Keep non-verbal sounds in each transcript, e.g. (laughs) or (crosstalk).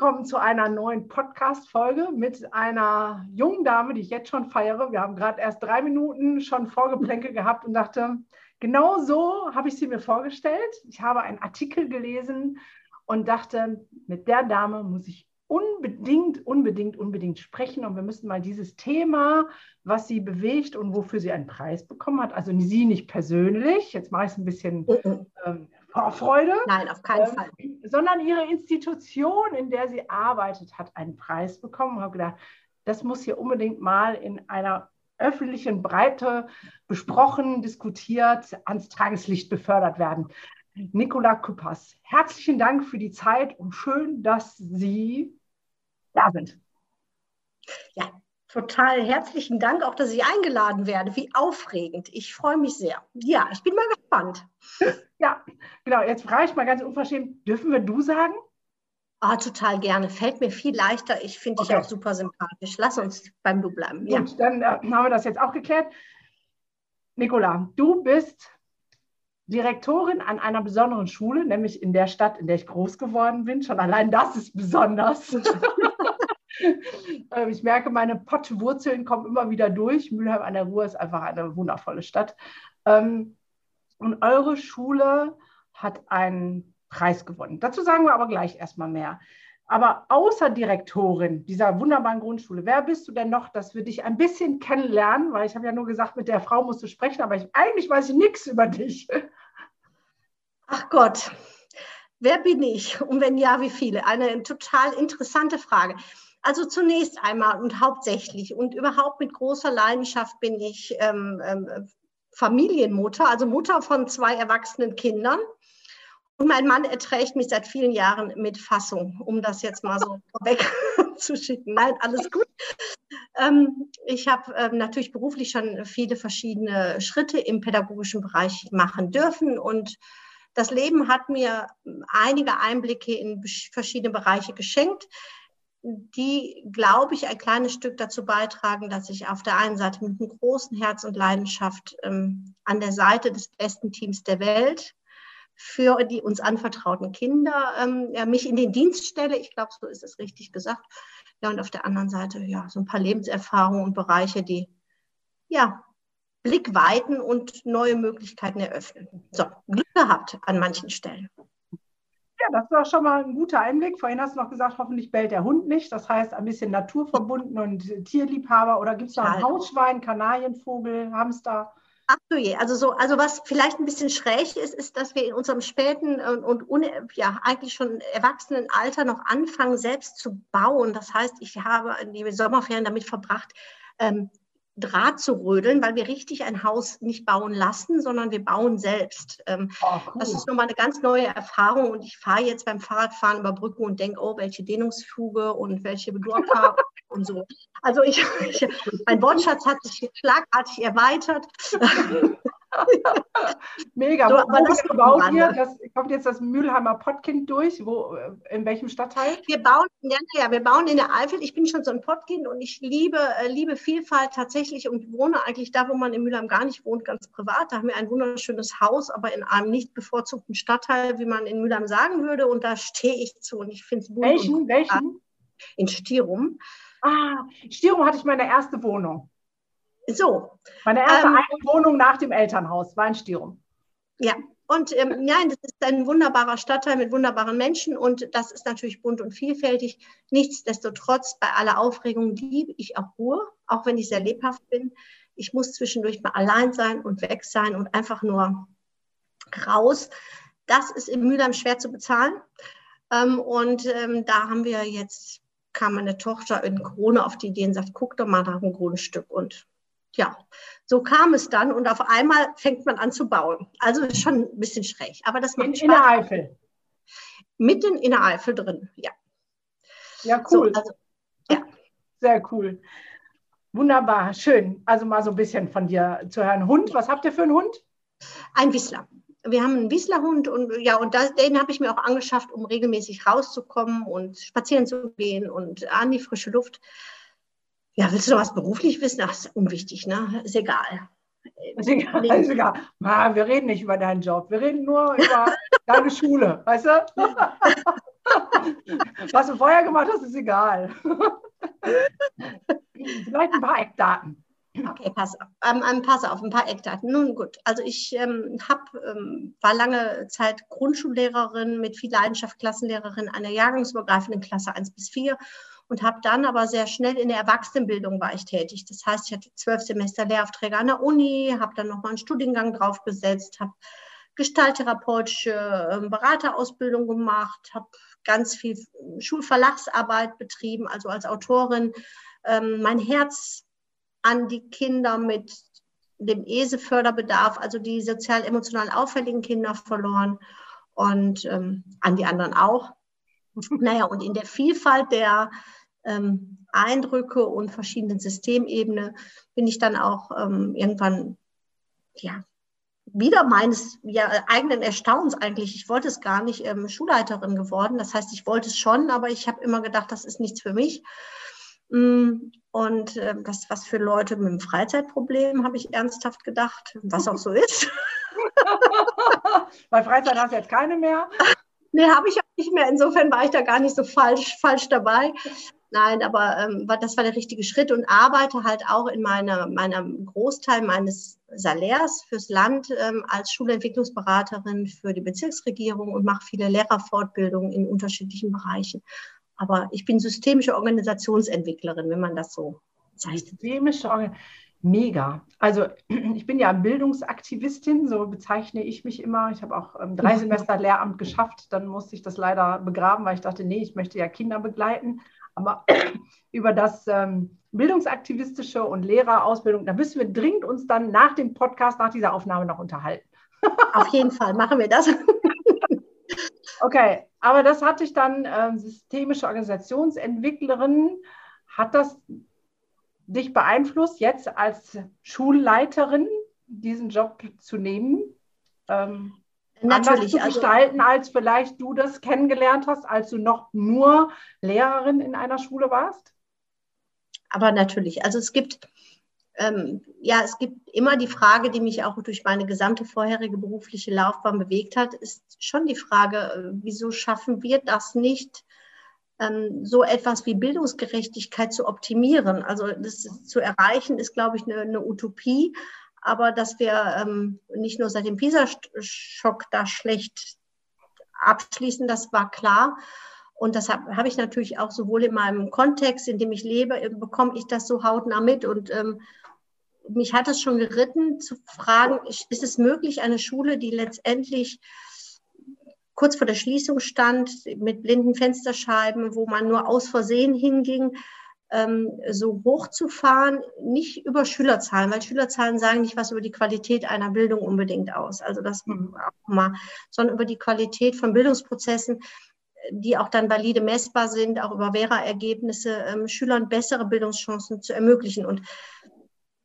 Willkommen zu einer neuen Podcast-Folge mit einer jungen Dame, die ich jetzt schon feiere. Wir haben gerade erst drei Minuten schon Vorgeplänke gehabt und dachte, genau so habe ich sie mir vorgestellt. Ich habe einen Artikel gelesen und dachte, mit der Dame muss ich unbedingt, unbedingt, unbedingt sprechen. Und wir müssen mal dieses Thema, was sie bewegt und wofür sie einen Preis bekommen hat, also sie nicht persönlich, jetzt mache ich es ein bisschen ähm, Vorfreude. Nein, auf keinen ähm, Fall. Sondern ihre Institution, in der sie arbeitet, hat einen Preis bekommen. Ich habe gedacht, das muss hier unbedingt mal in einer öffentlichen Breite besprochen, diskutiert, ans Tageslicht befördert werden. Nicola Küppers, herzlichen Dank für die Zeit und schön, dass Sie da sind. Ja, total herzlichen Dank auch, dass ich eingeladen werde. Wie aufregend. Ich freue mich sehr. Ja, ich bin mal gespannt. (laughs) Ja, genau. Jetzt frage ich mal ganz unverschämt, dürfen wir du sagen? Ah, total gerne. Fällt mir viel leichter. Ich finde okay. dich auch super sympathisch. Lass uns beim Du bleiben. Ja. Gut, dann äh, haben wir das jetzt auch geklärt. Nicola, du bist Direktorin an einer besonderen Schule, nämlich in der Stadt, in der ich groß geworden bin. Schon allein das ist besonders. (laughs) (laughs) Ähm, ich merke, meine Pottwurzeln kommen immer wieder durch. Mülheim an der Ruhr ist einfach eine wundervolle Stadt. Ähm, und eure Schule hat einen Preis gewonnen. Dazu sagen wir aber gleich erstmal mehr. Aber außer Direktorin dieser wunderbaren Grundschule, wer bist du denn noch, dass wir dich ein bisschen kennenlernen? Weil ich habe ja nur gesagt, mit der Frau musst du sprechen, aber ich, eigentlich weiß ich nichts über dich. (laughs) Ach Gott, wer bin ich? Und wenn ja, wie viele? Eine total interessante Frage. Also zunächst einmal und hauptsächlich und überhaupt mit großer Leidenschaft bin ich ähm, ähm, Familienmutter, also Mutter von zwei erwachsenen Kindern. Und mein Mann erträgt mich seit vielen Jahren mit Fassung, um das jetzt mal so (laughs) wegzuschicken. (laughs) Nein, alles gut. Ähm, ich habe ähm, natürlich beruflich schon viele verschiedene Schritte im pädagogischen Bereich machen dürfen und das Leben hat mir einige Einblicke in verschiedene Bereiche geschenkt die, glaube ich, ein kleines Stück dazu beitragen, dass ich auf der einen Seite mit einem großen Herz und Leidenschaft ähm, an der Seite des besten Teams der Welt für die uns anvertrauten Kinder ähm, ja, mich in den Dienst stelle. Ich glaube, so ist es richtig gesagt. Ja, und auf der anderen Seite ja so ein paar Lebenserfahrungen und Bereiche, die ja Blickweiten und neue Möglichkeiten eröffnen. So, Glück gehabt an manchen Stellen das war schon mal ein guter Einblick. Vorhin hast du noch gesagt, hoffentlich bellt der Hund nicht. Das heißt, ein bisschen naturverbunden und Tierliebhaber. Oder gibt es noch ein Hausschwein, Kanarienvogel, Hamster? Ach so je, also so, also was vielleicht ein bisschen schräg ist, ist, dass wir in unserem späten und, und ja eigentlich schon erwachsenen Alter noch anfangen, selbst zu bauen. Das heißt, ich habe die Sommerferien damit verbracht, ähm, Draht zu rödeln, weil wir richtig ein Haus nicht bauen lassen, sondern wir bauen selbst. Ähm, oh, cool. Das ist nochmal eine ganz neue Erfahrung und ich fahre jetzt beim Fahrradfahren über Brücken und denke, oh, welche Dehnungsfuge und welche Bedurfung (laughs) und so. Also ich, (laughs) ich, mein Wortschatz hat sich schlagartig erweitert. (laughs) Mega. So, wo, aber das baut ihr? Das, kommt jetzt das Mülheimer Pottkind durch? Wo, in welchem Stadtteil? Wir bauen, ja, ja, wir bauen in der Eifel. Ich bin schon so ein Pottkind und ich liebe, äh, liebe Vielfalt tatsächlich und wohne eigentlich da, wo man in Mülheim gar nicht wohnt, ganz privat. Da haben wir ein wunderschönes Haus, aber in einem nicht bevorzugten Stadtteil, wie man in Mülheim sagen würde. Und da stehe ich zu und ich finde es. Welchen? Welchen? In Stirum. Ah, Stirum hatte ich meine erste Wohnung. So. Meine erste ähm, Wohnung nach dem Elternhaus war in Stirum. Ja, und ähm, nein, das ist ein wunderbarer Stadtteil mit wunderbaren Menschen und das ist natürlich bunt und vielfältig. Nichtsdestotrotz, bei aller Aufregung liebe ich auch Ruhe, auch wenn ich sehr lebhaft bin. Ich muss zwischendurch mal allein sein und weg sein und einfach nur raus. Das ist in Mülheim schwer zu bezahlen. Ähm, und ähm, da haben wir jetzt, kam meine Tochter in Krone auf die Idee und sagt, guck doch mal nach einem Grundstück. Und ja, so kam es dann und auf einmal fängt man an zu bauen. Also ist schon ein bisschen schräg. Aber das in, in der Eifel. Mitten in der Eifel drin, ja. Ja, cool. So, also, ja. Sehr cool. Wunderbar, schön. Also mal so ein bisschen von dir zu hören. Hund, was habt ihr für einen Hund? Ein Wissler. Wir haben einen Wisslerhund und ja, und das, den habe ich mir auch angeschafft, um regelmäßig rauszukommen und spazieren zu gehen und an die frische Luft. Ja, willst du noch was beruflich wissen? Ach, ist unwichtig, ne? Ist egal. Ist egal, (laughs) ist egal. Ma, wir reden nicht über deinen Job. Wir reden nur über (laughs) deine Schule, weißt du? (laughs) Was du vorher gemacht hast, ist egal. Vielleicht ein paar Eckdaten. Okay, pass auf. Ähm, ähm, pass auf, ein paar Eckdaten. Nun gut, also ich ähm, hab, ähm, war lange Zeit Grundschullehrerin mit viel Leidenschaft, Klassenlehrerin einer jahrgangsübergreifenden Klasse 1 bis 4 und habe dann aber sehr schnell in der Erwachsenenbildung war ich tätig. Das heißt, ich hatte zwölf Semester Lehraufträge an der Uni, habe dann nochmal einen Studiengang draufgesetzt, habe gestalttherapeutische ähm, Beraterausbildung gemacht, habe ganz viel Schulverlagsarbeit betrieben, also als Autorin. Ähm, mein Herz an die Kinder mit dem ESE-Förderbedarf, also die sozial-emotional auffälligen Kinder verloren und ähm, an die anderen auch. (laughs) Naja, und in der Vielfalt der ähm, Eindrücke und verschiedenen Systemebene bin ich dann auch ähm, irgendwann ja, wieder meines ja, eigenen Erstaunens eigentlich, ich wollte es gar nicht, ähm, Schulleiterin geworden. Das heißt, ich wollte es schon, aber ich habe immer gedacht, das ist nichts für mich. Mm, und äh, das, was für Leute mit einem Freizeitproblem, habe ich ernsthaft gedacht, was auch so ist. (laughs) Bei Freizeit hast du jetzt keine mehr? Nee, habe ich auch nicht mehr. Insofern war ich da gar nicht so falsch, falsch dabei. Nein, aber ähm, das war der richtige Schritt und arbeite halt auch in meiner, meinem Großteil meines Salärs fürs Land ähm, als Schulentwicklungsberaterin für die Bezirksregierung und mache viele Lehrerfortbildungen in unterschiedlichen Bereichen. Aber ich bin systemische Organisationsentwicklerin, wenn man das so zeigt. Systemische Organisation. Mega. Also (clears throat) ich bin ja Bildungsaktivistin, so bezeichne ich mich immer. Ich habe auch ähm, drei Semester Lehramt geschafft. Dann musste ich das leider begraben, weil ich dachte, nee, ich möchte ja Kinder begleiten. Aber (clears throat) über das ähm, bildungsaktivistische und Lehrerausbildung, da müssen wir dringend uns dann nach dem Podcast, nach dieser Aufnahme noch unterhalten. Auf jeden Fall machen wir das. (laughs) okay, aber das hatte ich dann ähm, systemische Organisationsentwicklerin. Hat das dich beeinflusst, jetzt als Schulleiterin diesen Job zu nehmen? Ähm, Natürlich. zu also gestalten, also, als vielleicht du das kennengelernt hast, als du noch nur Lehrerin in einer Schule warst? Aber natürlich. Also es gibt, ähm, ja, es gibt immer die Frage, die mich auch durch meine gesamte vorherige berufliche Laufbahn bewegt hat, ist schon die Frage, äh, wieso schaffen wir das nicht, so etwas wie Bildungsgerechtigkeit zu optimieren? Also das zu erreichen, ist, glaube ich, eine, eine Utopie aber dass wir ähm, nicht nur seit dem PISA-Schock da schlecht abschließen, das war klar. Und das habe hab ich natürlich auch sowohl in meinem Kontext, in dem ich lebe, äh, bekomme ich das so hautnah mit. Und ähm, mich hat es schon geritten, zu fragen, ist es möglich, eine Schule, die letztendlich kurz vor der Schließung stand, mit blinden Fensterscheiben, wo man nur aus Versehen hinging, ähm, so hochzufahren, nicht über Schülerzahlen, weil Schülerzahlen sagen nicht was über die Qualität einer Bildung unbedingt aus. Also das mhm. auch mal, sondern über die Qualität von Bildungsprozessen, die auch dann valide messbar sind, auch über Vera-Ergebnisse, ähm, Schülern bessere Bildungschancen zu ermöglichen. Und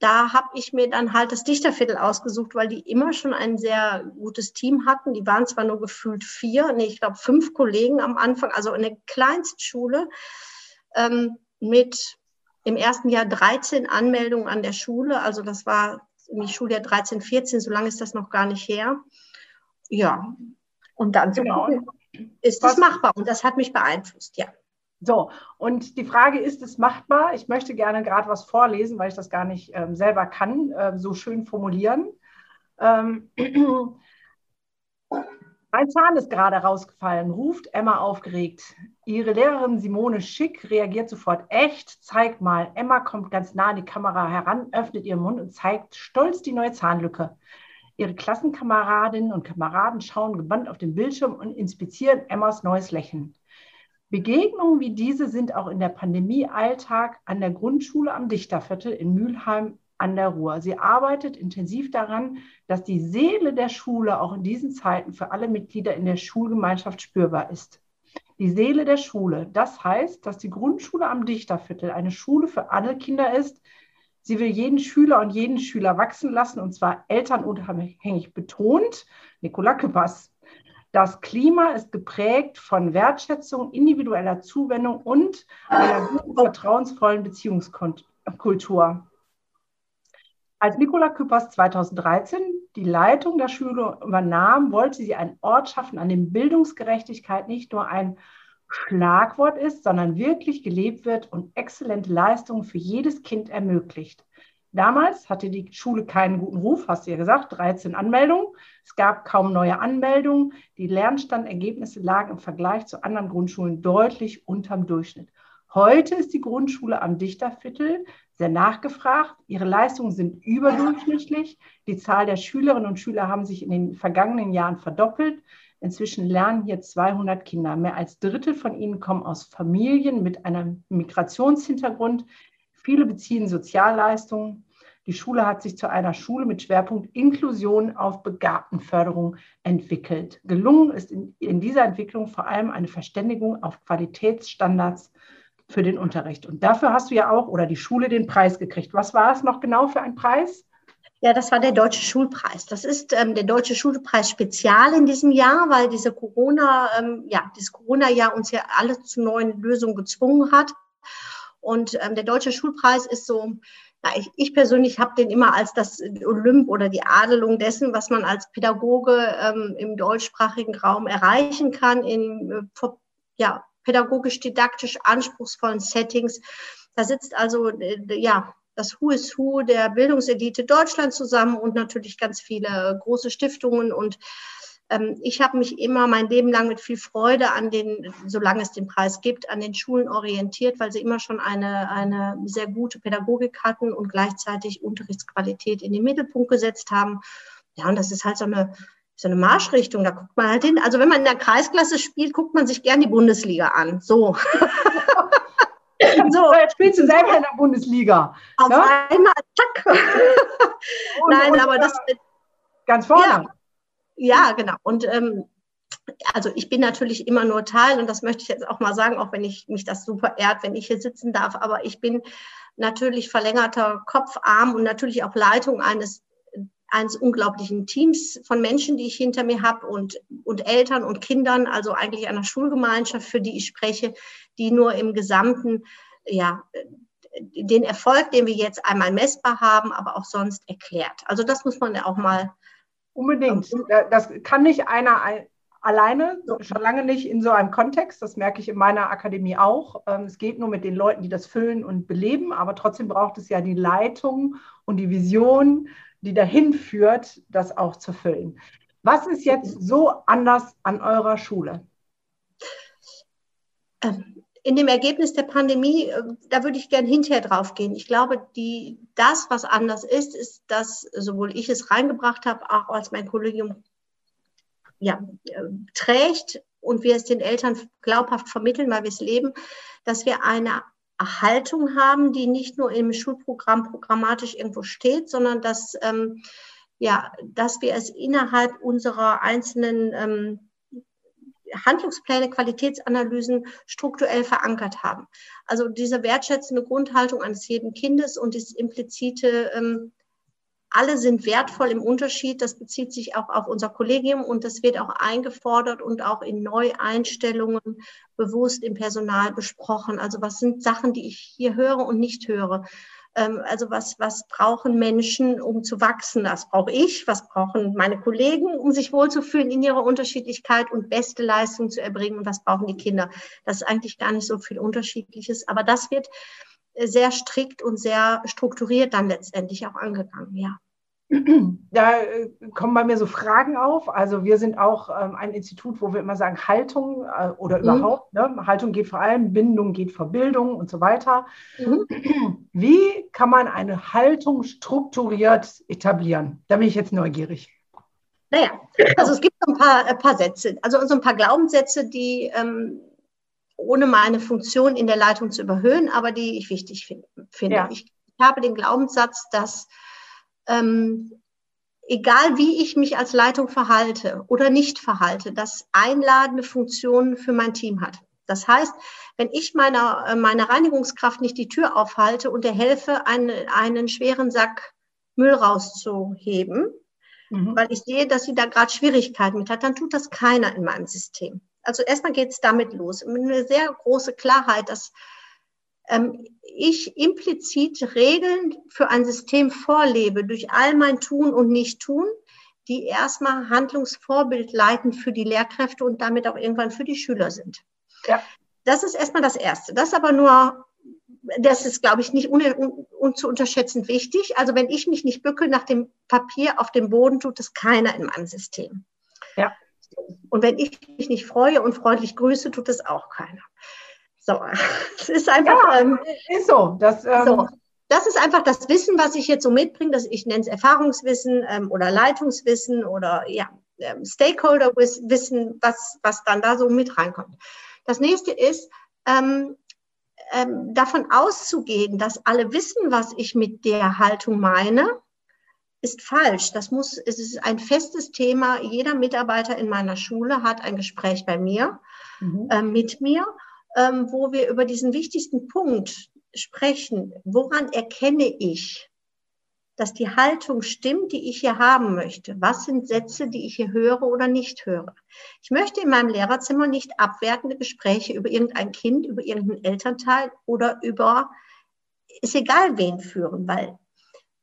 da habe ich mir dann halt das Dichterviertel ausgesucht, weil die immer schon ein sehr gutes Team hatten. Die waren zwar nur gefühlt vier, nee, ich glaube fünf Kollegen am Anfang, also eine Kleinstschule. Ähm, mit im ersten Jahr 13 Anmeldungen an der Schule. Also das war im Schuljahr 13, 14, so lange ist das noch gar nicht her. Ja, und dann genau. ist das machbar und das hat mich beeinflusst, ja. So, und die Frage ist es machbar? Ich möchte gerne gerade was vorlesen, weil ich das gar nicht ähm, selber kann, äh, so schön formulieren. Ähm, (clears throat) Mein Zahn ist gerade rausgefallen, ruft Emma aufgeregt. Ihre Lehrerin Simone Schick reagiert sofort. Echt? Zeig mal. Emma kommt ganz nah an die Kamera heran, öffnet ihren Mund und zeigt stolz die neue Zahnlücke. Ihre Klassenkameradinnen und Kameraden schauen gebannt auf den Bildschirm und inspizieren Emmas neues Lächeln. Begegnungen wie diese sind auch in der Pandemie Alltag an der Grundschule am Dichterviertel in Mülheim an der Ruhr. Sie arbeitet intensiv daran, dass die Seele der Schule auch in diesen Zeiten für alle Mitglieder in der Schulgemeinschaft spürbar ist. die Seele der Schule. Das heißt, dass die Grundschule am Dichterviertel eine Schule für alle Kinder ist. Sie will jeden Schüler und jeden Schüler wachsen lassen, und zwar elternunabhängig betont. Nicola Küppers. Das Klima ist geprägt von Wertschätzung, individueller Zuwendung und einer guten, vertrauensvollen Beziehungskultur. Als Nicola Küppers 2013 die Leitung der Schule übernahm, wollte sie einen Ort schaffen, an dem Bildungsgerechtigkeit nicht nur ein Schlagwort ist, sondern wirklich gelebt wird und exzellente Leistungen für jedes Kind ermöglicht. Damals hatte die Schule keinen guten Ruf, hast du ja gesagt, 13 Anmeldungen. Es gab kaum neue Anmeldungen. Die Lernstandergebnisse lagen im Vergleich zu anderen Grundschulen deutlich unterm Durchschnitt. Heute ist die Grundschule am Dichterviertel sehr nachgefragt. Ihre Leistungen sind überdurchschnittlich. Die Zahl der Schülerinnen und Schüler haben sich in den vergangenen Jahren verdoppelt. Inzwischen lernen hier 200 Kinder. Mehr als Drittel von ihnen kommen aus Familien mit einem Migrationshintergrund. Viele beziehen Sozialleistungen. Die Schule hat sich zu einer Schule mit Schwerpunkt Inklusion auf Begabtenförderung entwickelt. Gelungen ist in, in dieser Entwicklung vor allem eine Verständigung auf Qualitätsstandards für den Unterricht. Und dafür hast du ja auch oder die Schule den Preis gekriegt. Was war es noch genau für ein Preis? Ja, das war der Deutsche Schulpreis. Das ist ähm, der Deutsche Schulpreis Spezial in diesem Jahr, weil diese Corona, ähm, ja, dieses Corona-Jahr uns ja alle zu neuen Lösungen gezwungen hat. Und ähm, der Deutsche Schulpreis ist so, na, ich, ich persönlich habe den immer als das Olymp oder die Adelung dessen, was man als Pädagoge ähm, im deutschsprachigen Raum erreichen kann, in äh, ja, pädagogisch-didaktisch anspruchsvollen Settings. Da sitzt also äh, ja das Who is Who der Bildungselite Deutschland zusammen und natürlich ganz viele große Stiftungen. Und ich habe mich immer mein Leben lang mit viel Freude an den, solange es den Preis gibt, an den Schulen orientiert, weil sie immer schon eine, eine sehr gute Pädagogik hatten und gleichzeitig Unterrichtsqualität in den Mittelpunkt gesetzt haben. Ja, und das ist halt so eine so eine Marschrichtung, da guckt man halt hin. Also wenn man in der Kreisklasse spielt, guckt man sich gern die Bundesliga an. So. (laughs) so. Jetzt spielst du selber in der Bundesliga. Auf ja? einmal, zack. (laughs) Nein, und, aber das. Ganz vorne. Ja, ja genau. Und ähm, also ich bin natürlich immer nur Teil und das möchte ich jetzt auch mal sagen, auch wenn ich mich das super ehrt, wenn ich hier sitzen darf, aber ich bin natürlich verlängerter Kopfarm und natürlich auch Leitung eines eines unglaublichen Teams von Menschen, die ich hinter mir habe und, und Eltern und Kindern, also eigentlich einer Schulgemeinschaft, für die ich spreche, die nur im Gesamten, ja, den Erfolg, den wir jetzt einmal messbar haben, aber auch sonst erklärt. Also das muss man ja auch mal. Unbedingt. Das kann nicht einer alleine, schon lange nicht in so einem Kontext. Das merke ich in meiner Akademie auch. Ähm, es geht nur mit den Leuten, die das füllen und beleben, aber trotzdem braucht es ja die Leitung und die Vision die dahin führt, das auch zu füllen. Was ist jetzt so anders an eurer Schule? Ähm, in dem Ergebnis der Pandemie, äh, da würde ich gerne hinterher drauf gehen. Ich glaube, die, das, was anders ist, ist, dass sowohl ich es reingebracht habe, auch als mein Kollegium ja, äh, trägt und wir es den Eltern glaubhaft vermitteln, weil wir es leben, dass wir eine Haltung haben, die nicht nur im Schulprogramm programmatisch irgendwo steht, sondern dass, ähm, ja, dass wir es innerhalb unserer einzelnen ähm, Handlungspläne, Qualitätsanalysen strukturell verankert haben. Also diese wertschätzende Grundhaltung eines jeden Kindes und das implizite ähm, alle sind wertvoll im Unterschied. Das bezieht sich auch auf unser Kollegium und das wird auch eingefordert und auch in Neueinstellungen bewusst im Personal besprochen. Also was sind Sachen, die ich hier höre und nicht höre? Ähm, also was, was brauchen Menschen, um zu wachsen? Das brauche ich. Was brauchen meine Kollegen, um sich wohlzufühlen in ihrer Unterschiedlichkeit und beste Leistung zu erbringen? Und was brauchen die Kinder? Das ist eigentlich gar nicht so viel Unterschiedliches. Aber das wird sehr strikt und sehr strukturiert dann letztendlich auch angegangen, ja. Da äh, kommen bei mir so Fragen auf. Also wir sind auch ähm, ein Institut, wo wir immer sagen, Haltung äh, oder mhm. überhaupt, ne? Haltung geht vor allem, Bindung geht vor Bildung und so weiter. Mhm. Wie kann man eine Haltung strukturiert etablieren? Da bin ich jetzt neugierig. Naja, also es gibt ein paar, ein paar Sätze, also so ein paar Glaubenssätze, die ähm, ohne meine Funktion in der Leitung zu überhöhen, aber die ich wichtig find, finde. Ja. Ich, ich, habe den Glaubenssatz, dass ähm, egal wie ich mich als Leitung verhalte oder nicht verhalte, das einladende Funktionen für mein Team hat. Das heißt, wenn ich meiner, äh, meiner Reinigungskraft nicht die Tür aufhalte und der helfe, einen, einen schweren Sack Müll rauszuheben, mhm. weil ich sehe, dass sie da gerade Schwierigkeiten mit hat, dann tut das keiner in meinem System. Also erstmal geht es damit los. Eine sehr große Klarheit, dass ich implizit Regeln für ein System vorlebe durch all mein Tun und Nicht-Tun, die erstmal Handlungsvorbild leiten für die Lehrkräfte und damit auch irgendwann für die Schüler sind. Ja. Das ist erstmal das Erste. Das ist aber nur, das ist, glaube ich, nicht un, un, un zu unterschätzen wichtig. Also wenn ich mich nicht bücke nach dem Papier auf dem Boden, tut es keiner in meinem System. Ja. Und wenn ich mich nicht freue und freundlich grüße, tut es auch keiner. So, (laughs) es ist einfach. Ja, ähm, ist so. Das, ähm, so. Das ist einfach das Wissen, was ich jetzt so mitbringe. Dass ich nenne es Erfahrungswissen ähm, oder Leitungswissen oder ja, ähm, Stakeholder-Wissen, was, was dann da so mit reinkommt. Das nächste ist, ähm, ähm, davon auszugehen, dass alle wissen, was ich mit der Haltung meine, ist falsch. Das muss, es ist ein festes Thema. Jeder Mitarbeiter in meiner Schule hat ein Gespräch bei mir, mhm. äh, mit mir, ähm, wo wir über diesen wichtigsten Punkt sprechen. Woran erkenne ich, dass die Haltung stimmt, die ich hier haben möchte? Was sind Sätze, die ich hier höre oder nicht höre? Ich möchte in meinem Lehrerzimmer nicht abwertende Gespräche über irgendein Kind, über irgendeinen Elternteil oder über, ist egal wen führen, weil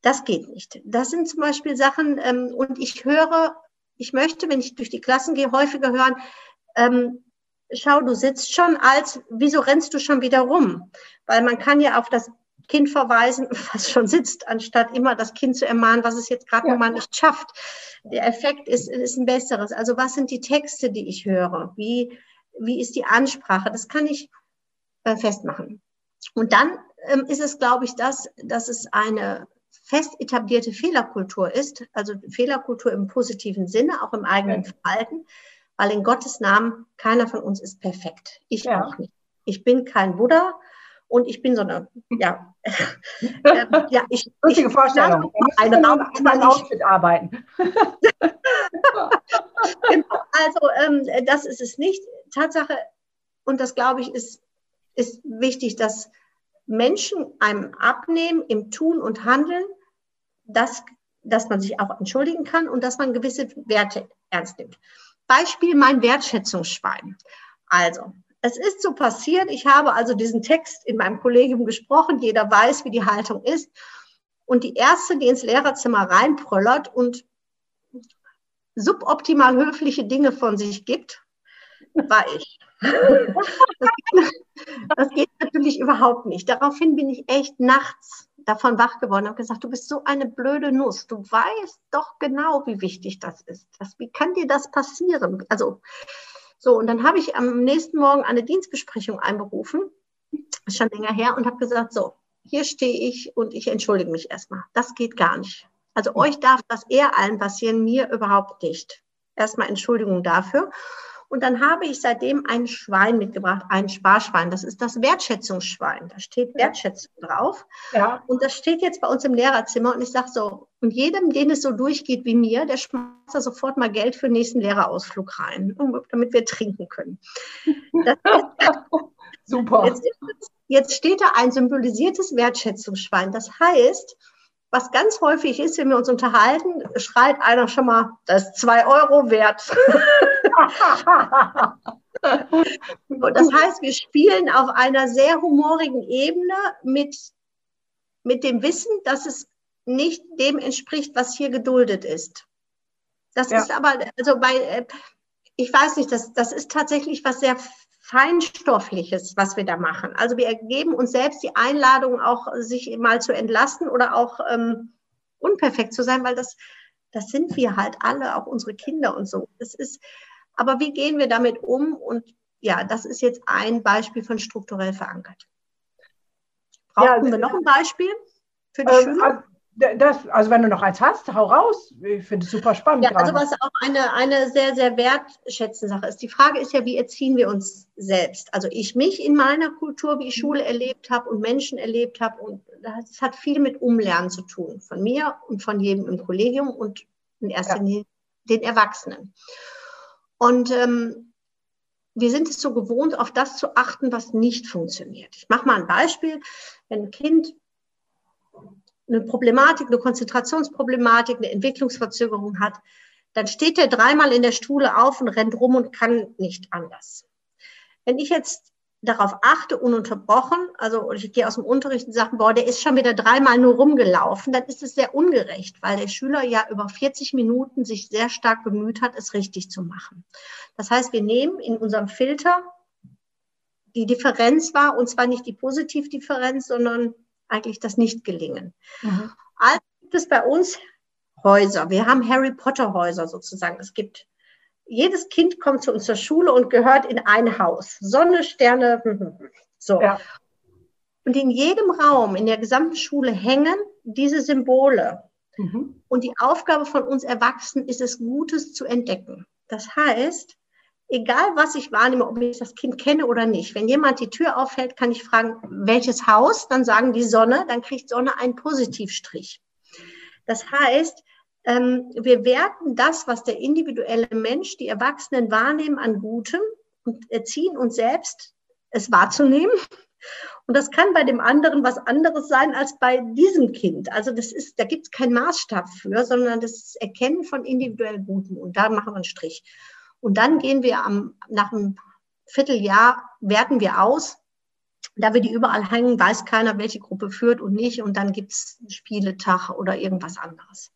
das geht nicht. Das sind zum Beispiel Sachen, ähm, und ich höre, ich möchte, wenn ich durch die Klassen gehe, häufiger hören, ähm, schau, du sitzt schon als, wieso rennst du schon wieder rum? Weil man kann ja auf das Kind verweisen, (laughs) was schon sitzt, anstatt immer das Kind zu ermahnen, was es jetzt gerade ja. mal nicht schafft. Der Effekt ist, ist ein besseres. Also was sind die Texte, die ich höre? Wie, wie ist die Ansprache? Das kann ich äh, festmachen. Und dann ähm, ist es, glaube ich, das, dass es eine fest etablierte Fehlerkultur ist, also Fehlerkultur im positiven Sinne, auch im eigenen ja. Verhalten, weil in Gottes Namen keiner von uns ist perfekt. Ich ja. auch nicht. Ich bin kein Buddha und ich bin so eine, ja, (laughs) äh, ja ich, Lustige ich, Vorstellung. Eine Raum, an Outfit arbeiten. (laughs) genau. Also ähm, das ist es nicht. Tatsache, und das glaube ich, ist, ist wichtig, dass Menschen einem abnehmen im Tun und Handeln, dass, dass man sich auch entschuldigen kann und dass man gewisse Werte ernst nimmt. Beispiel mein Wertschätzungsschwein. Also, es ist so passiert, ich habe also diesen Text in meinem Kollegium gesprochen, jeder weiß, wie die Haltung ist. Und die erste, die ins Lehrerzimmer reinpröllert und suboptimal höfliche Dinge von sich gibt, war ich. Das geht, das geht natürlich überhaupt nicht. Daraufhin bin ich echt nachts davon wach geworden und gesagt, du bist so eine blöde Nuss. Du weißt doch genau, wie wichtig das ist. Das, wie kann dir das passieren? Also, so, und dann habe ich am nächsten Morgen eine Dienstbesprechung einberufen, schon länger her, und habe gesagt, so, hier stehe ich und ich entschuldige mich erstmal. Das geht gar nicht. Also euch darf das eher allen passieren, mir überhaupt nicht. Erstmal Entschuldigung dafür. Und dann habe ich seitdem ein Schwein mitgebracht, ein Sparschwein. Das ist das Wertschätzungsschwein. Da steht Wertschätzung drauf. Ja. Und das steht jetzt bei uns im Lehrerzimmer. Und ich sage so, und jedem, den es so durchgeht wie mir, der schmeißt da sofort mal Geld für den nächsten Lehrerausflug rein, damit wir trinken können. (laughs) Super. Jetzt, jetzt steht da ein symbolisiertes Wertschätzungsschwein. Das heißt, was ganz häufig ist, wenn wir uns unterhalten, schreit einer schon mal, das ist zwei Euro wert. (laughs) das heißt, wir spielen auf einer sehr humorigen Ebene mit, mit dem Wissen, dass es nicht dem entspricht, was hier geduldet ist. Das ja. ist aber, also bei, äh, ich weiß nicht, das, das ist tatsächlich was sehr Feinstoffliches, was wir da machen. Also wir geben uns selbst die Einladung, auch sich mal zu entlasten oder auch ähm, unperfekt zu sein, weil das, das sind wir halt alle, auch unsere Kinder und so. Das ist, aber wie gehen wir damit um? Und ja, das ist jetzt ein Beispiel von strukturell verankert. Brauchen ja, wir noch ein Beispiel für die ähm, Schüler? Das, also wenn du noch eins hast, hau raus. Ich finde es super spannend. Ja, also was auch eine, eine sehr, sehr wertschätzende Sache ist. Die Frage ist ja, wie erziehen wir uns selbst? Also ich mich in meiner Kultur, wie ich mhm. Schule erlebt habe und Menschen erlebt habe. Und das hat viel mit Umlernen zu tun. Von mir und von jedem im Kollegium und in erster ja. Linie den Erwachsenen. Und ähm, wir sind es so gewohnt, auf das zu achten, was nicht funktioniert. Ich mache mal ein Beispiel. Wenn ein Kind eine Problematik, eine Konzentrationsproblematik, eine Entwicklungsverzögerung hat, dann steht er dreimal in der Stuhle auf und rennt rum und kann nicht anders. Wenn ich jetzt darauf achte, ununterbrochen, also ich gehe aus dem Unterricht und sage, boah, der ist schon wieder dreimal nur rumgelaufen, dann ist es sehr ungerecht, weil der Schüler ja über 40 Minuten sich sehr stark bemüht hat, es richtig zu machen. Das heißt, wir nehmen in unserem Filter die Differenz wahr, und zwar nicht die Positivdifferenz, sondern eigentlich das Nicht-Gelingen. Mhm. Also gibt es bei uns Häuser. Wir haben Harry Potter Häuser sozusagen. Es gibt jedes Kind kommt zu uns zur Schule und gehört in ein Haus. Sonne, Sterne, hm, hm, hm. so. Ja. Und in jedem Raum, in der gesamten Schule hängen diese Symbole. Mhm. Und die Aufgabe von uns Erwachsenen ist es, Gutes zu entdecken. Das heißt, egal was ich wahrnehme, ob ich das Kind kenne oder nicht, wenn jemand die Tür aufhält, kann ich fragen, welches Haus? Dann sagen die Sonne, dann kriegt Sonne einen Positivstrich. Das heißt, ähm, wir werten das, was der individuelle Mensch, die Erwachsenen wahrnehmen, an Gutem und erziehen uns selbst, es wahrzunehmen. Und das kann bei dem anderen was anderes sein als bei diesem Kind. Also das ist, da gibt es keinen Maßstab für, sondern das ist Erkennen von individuell Gutem. Und da machen wir einen Strich. Und dann gehen wir am, nach einem Vierteljahr, werten wir aus. Da wir die überall hängen, weiß keiner, welche Gruppe führt und nicht. Und dann gibt es Spieletag oder irgendwas anderes.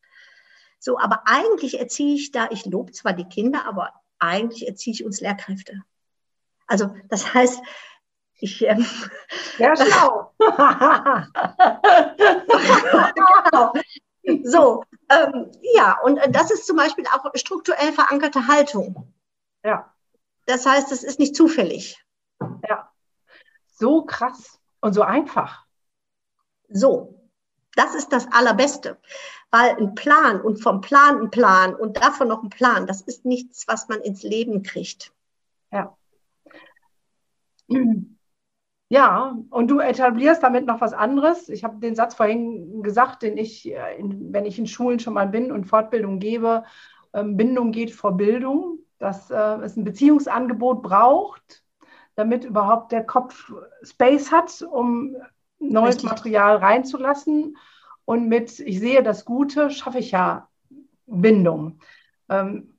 So, aber eigentlich erziehe ich da, ich lobe zwar die Kinder, aber eigentlich erziehe ich uns Lehrkräfte. Also das heißt, ich. Ähm, ja, (laughs) schlau. genau. So, ähm, ja, und das ist zum Beispiel auch strukturell verankerte Haltung. Ja. Das heißt, es ist nicht zufällig. Ja. So krass und so einfach. So, das ist das Allerbeste. Weil ein Plan und vom Plan ein Plan und davon noch ein Plan, das ist nichts, was man ins Leben kriegt. Ja. Ja, und du etablierst damit noch was anderes. Ich habe den Satz vorhin gesagt, den ich, äh, wenn ich in Schulen schon mal bin und Fortbildung gebe, ähm, Bindung geht vor Bildung, dass äh, es ein Beziehungsangebot braucht, damit überhaupt der Kopf Space hat, um neues Richtig. Material reinzulassen. Und mit Ich sehe das Gute schaffe ich ja Bindung. Ähm,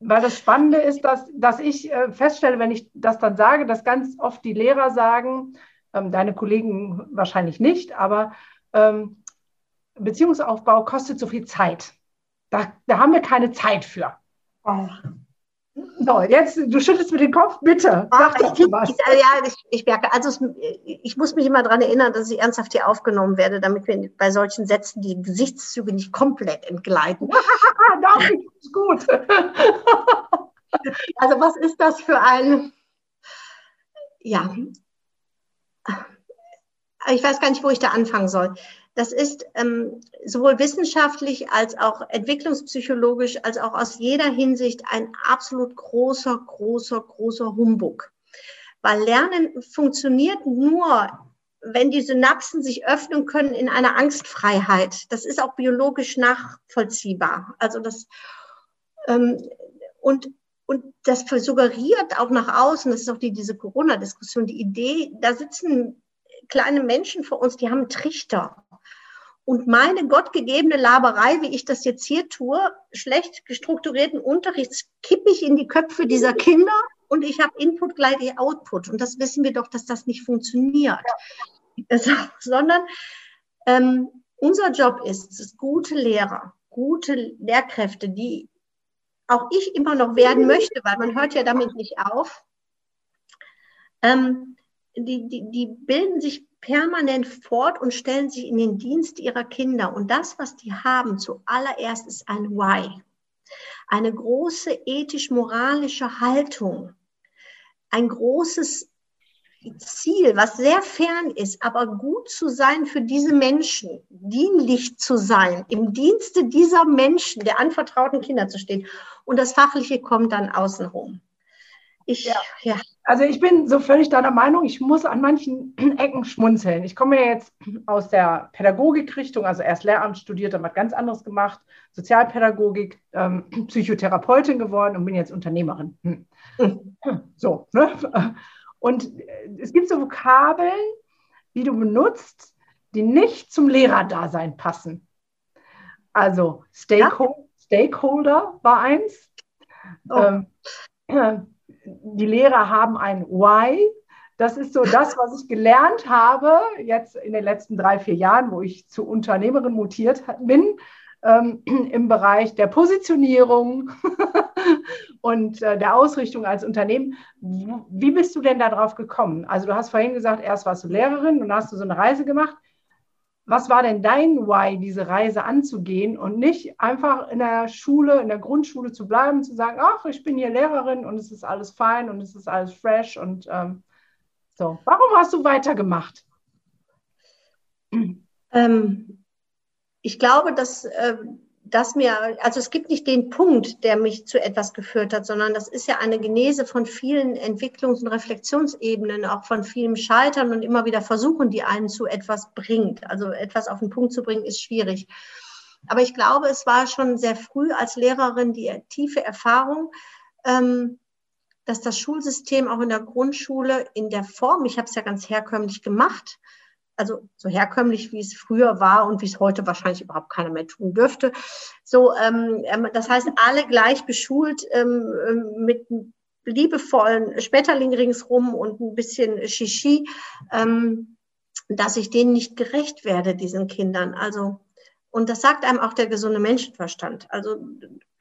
weil das Spannende ist, dass, dass ich äh, feststelle, wenn ich das dann sage, dass ganz oft die Lehrer sagen, ähm, deine Kollegen wahrscheinlich nicht, aber ähm, Beziehungsaufbau kostet so viel Zeit. Da, da haben wir keine Zeit für. Oh. So, jetzt, du schüttelst mit dem Kopf, bitte. Sag doch ich, was. ja, ich, ich, merke, also es, ich muss mich immer daran erinnern, dass ich ernsthaft hier aufgenommen werde, damit wir bei solchen Sätzen die Gesichtszüge nicht komplett entgleiten. (laughs) Doch, ist gut. (laughs) also was ist das für ein, ja, ich weiß gar nicht, wo ich da anfangen soll. Das ist ähm, sowohl wissenschaftlich als auch entwicklungspsychologisch, als auch aus jeder Hinsicht ein absolut großer, großer, großer Humbug. Weil Lernen funktioniert nur, wenn die Synapsen sich öffnen können in einer Angstfreiheit. Das ist auch biologisch nachvollziehbar. Also das ähm, und und das suggeriert auch nach außen, das ist auch die, diese Corona-Diskussion, die Idee, da sitzen kleine Menschen vor uns, die haben Trichter. Und meine gottgegebene Laberei, wie ich das jetzt hier tue, schlecht gestrukturierten Unterrichts, kippe ich in die Köpfe dieser Kinder und ich habe Input gleich Output. Und das wissen wir doch, dass das nicht funktioniert. Also, (laughs) sondern ähm, unser Job ist es, gute Lehrer, gute Lehrkräfte, die auch ich immer noch werden möchte, weil man hört ja damit nicht auf, ähm, die, die, die bilden sich permanent fort und stellen sich in den Dienst ihrer Kinder. Und das, was die haben, zuallererst ist ein Why. Eine große ethisch-moralische Haltung. Ein großes Ziel, was sehr fern ist, aber gut zu sein für diese Menschen, dienlich zu sein, im Dienste dieser Menschen, der anvertrauten Kinder zu stehen. Und das Fachliche kommt dann außenrum. Ich, ja. ja Also ich bin so völlig deiner Meinung, ich muss an manchen (clears throat) Ecken schmunzeln. Ich komme ja jetzt (clears throat) aus der Pädagogikrichtung, also erst Lehramt studiert, dann was ganz anderes gemacht, Sozialpädagogik, ähm, (clears throat) Psychotherapeutin geworden und bin jetzt Unternehmerin. Hm. So, ne? (laughs) Und es gibt so Vokabeln, die du benutzt, die nicht zum Lehrerdasein passen. Also Stakeholder, ja. Stakeholder war eins. Oh. Ähm, die Lehrer haben ein Why. Das ist so das, was ich gelernt habe jetzt in den letzten drei, vier Jahren, wo ich zu Unternehmerin mutiert bin, ähm, (clears throat) im Bereich der Positionierung (laughs) und äh, der Ausrichtung als Unternehmen. Wie bist du denn darauf gekommen? Also du hast vorhin gesagt, erst warst du Lehrerin und hast du so eine Reise gemacht was war denn dein Why, diese Reise anzugehen und nicht einfach in der Schule, in der Grundschule zu bleiben, zu sagen, ach, ich bin hier Lehrerin und es ist alles fein und es ist alles fresh und ähm, so. Warum hast du weitergemacht? Ähm, ich glaube, dass äh, dass mir, also es gibt nicht den Punkt, der mich zu etwas geführt hat, sondern das ist ja eine Genese von vielen Entwicklungs- und Reflexionsebenen, auch von vielem Scheitern und immer wieder versuchen, die einen zu etwas bringt. Also etwas auf den Punkt zu bringen, ist schwierig. Aber ich glaube, es war schon sehr früh als Lehrerin die tiefe Erfahrung, ähm, dass das Schulsystem auch in der Grundschule in der Form, ich habe es ja ganz herkömmlich gemacht, also so herkömmlich, wie es früher war und wie es heute wahrscheinlich überhaupt keiner mehr tun dürfte. So, ähm, ähm das heißt, alle gleich beschult ähm, ähm, mit liebevollen Schmetterling ringsrum und ein bisschen Shishi, ähm, dass ich denen nicht gerecht werde, diesen Kindern. Also, und das sagt einem auch der gesunde Menschenverstand. Also,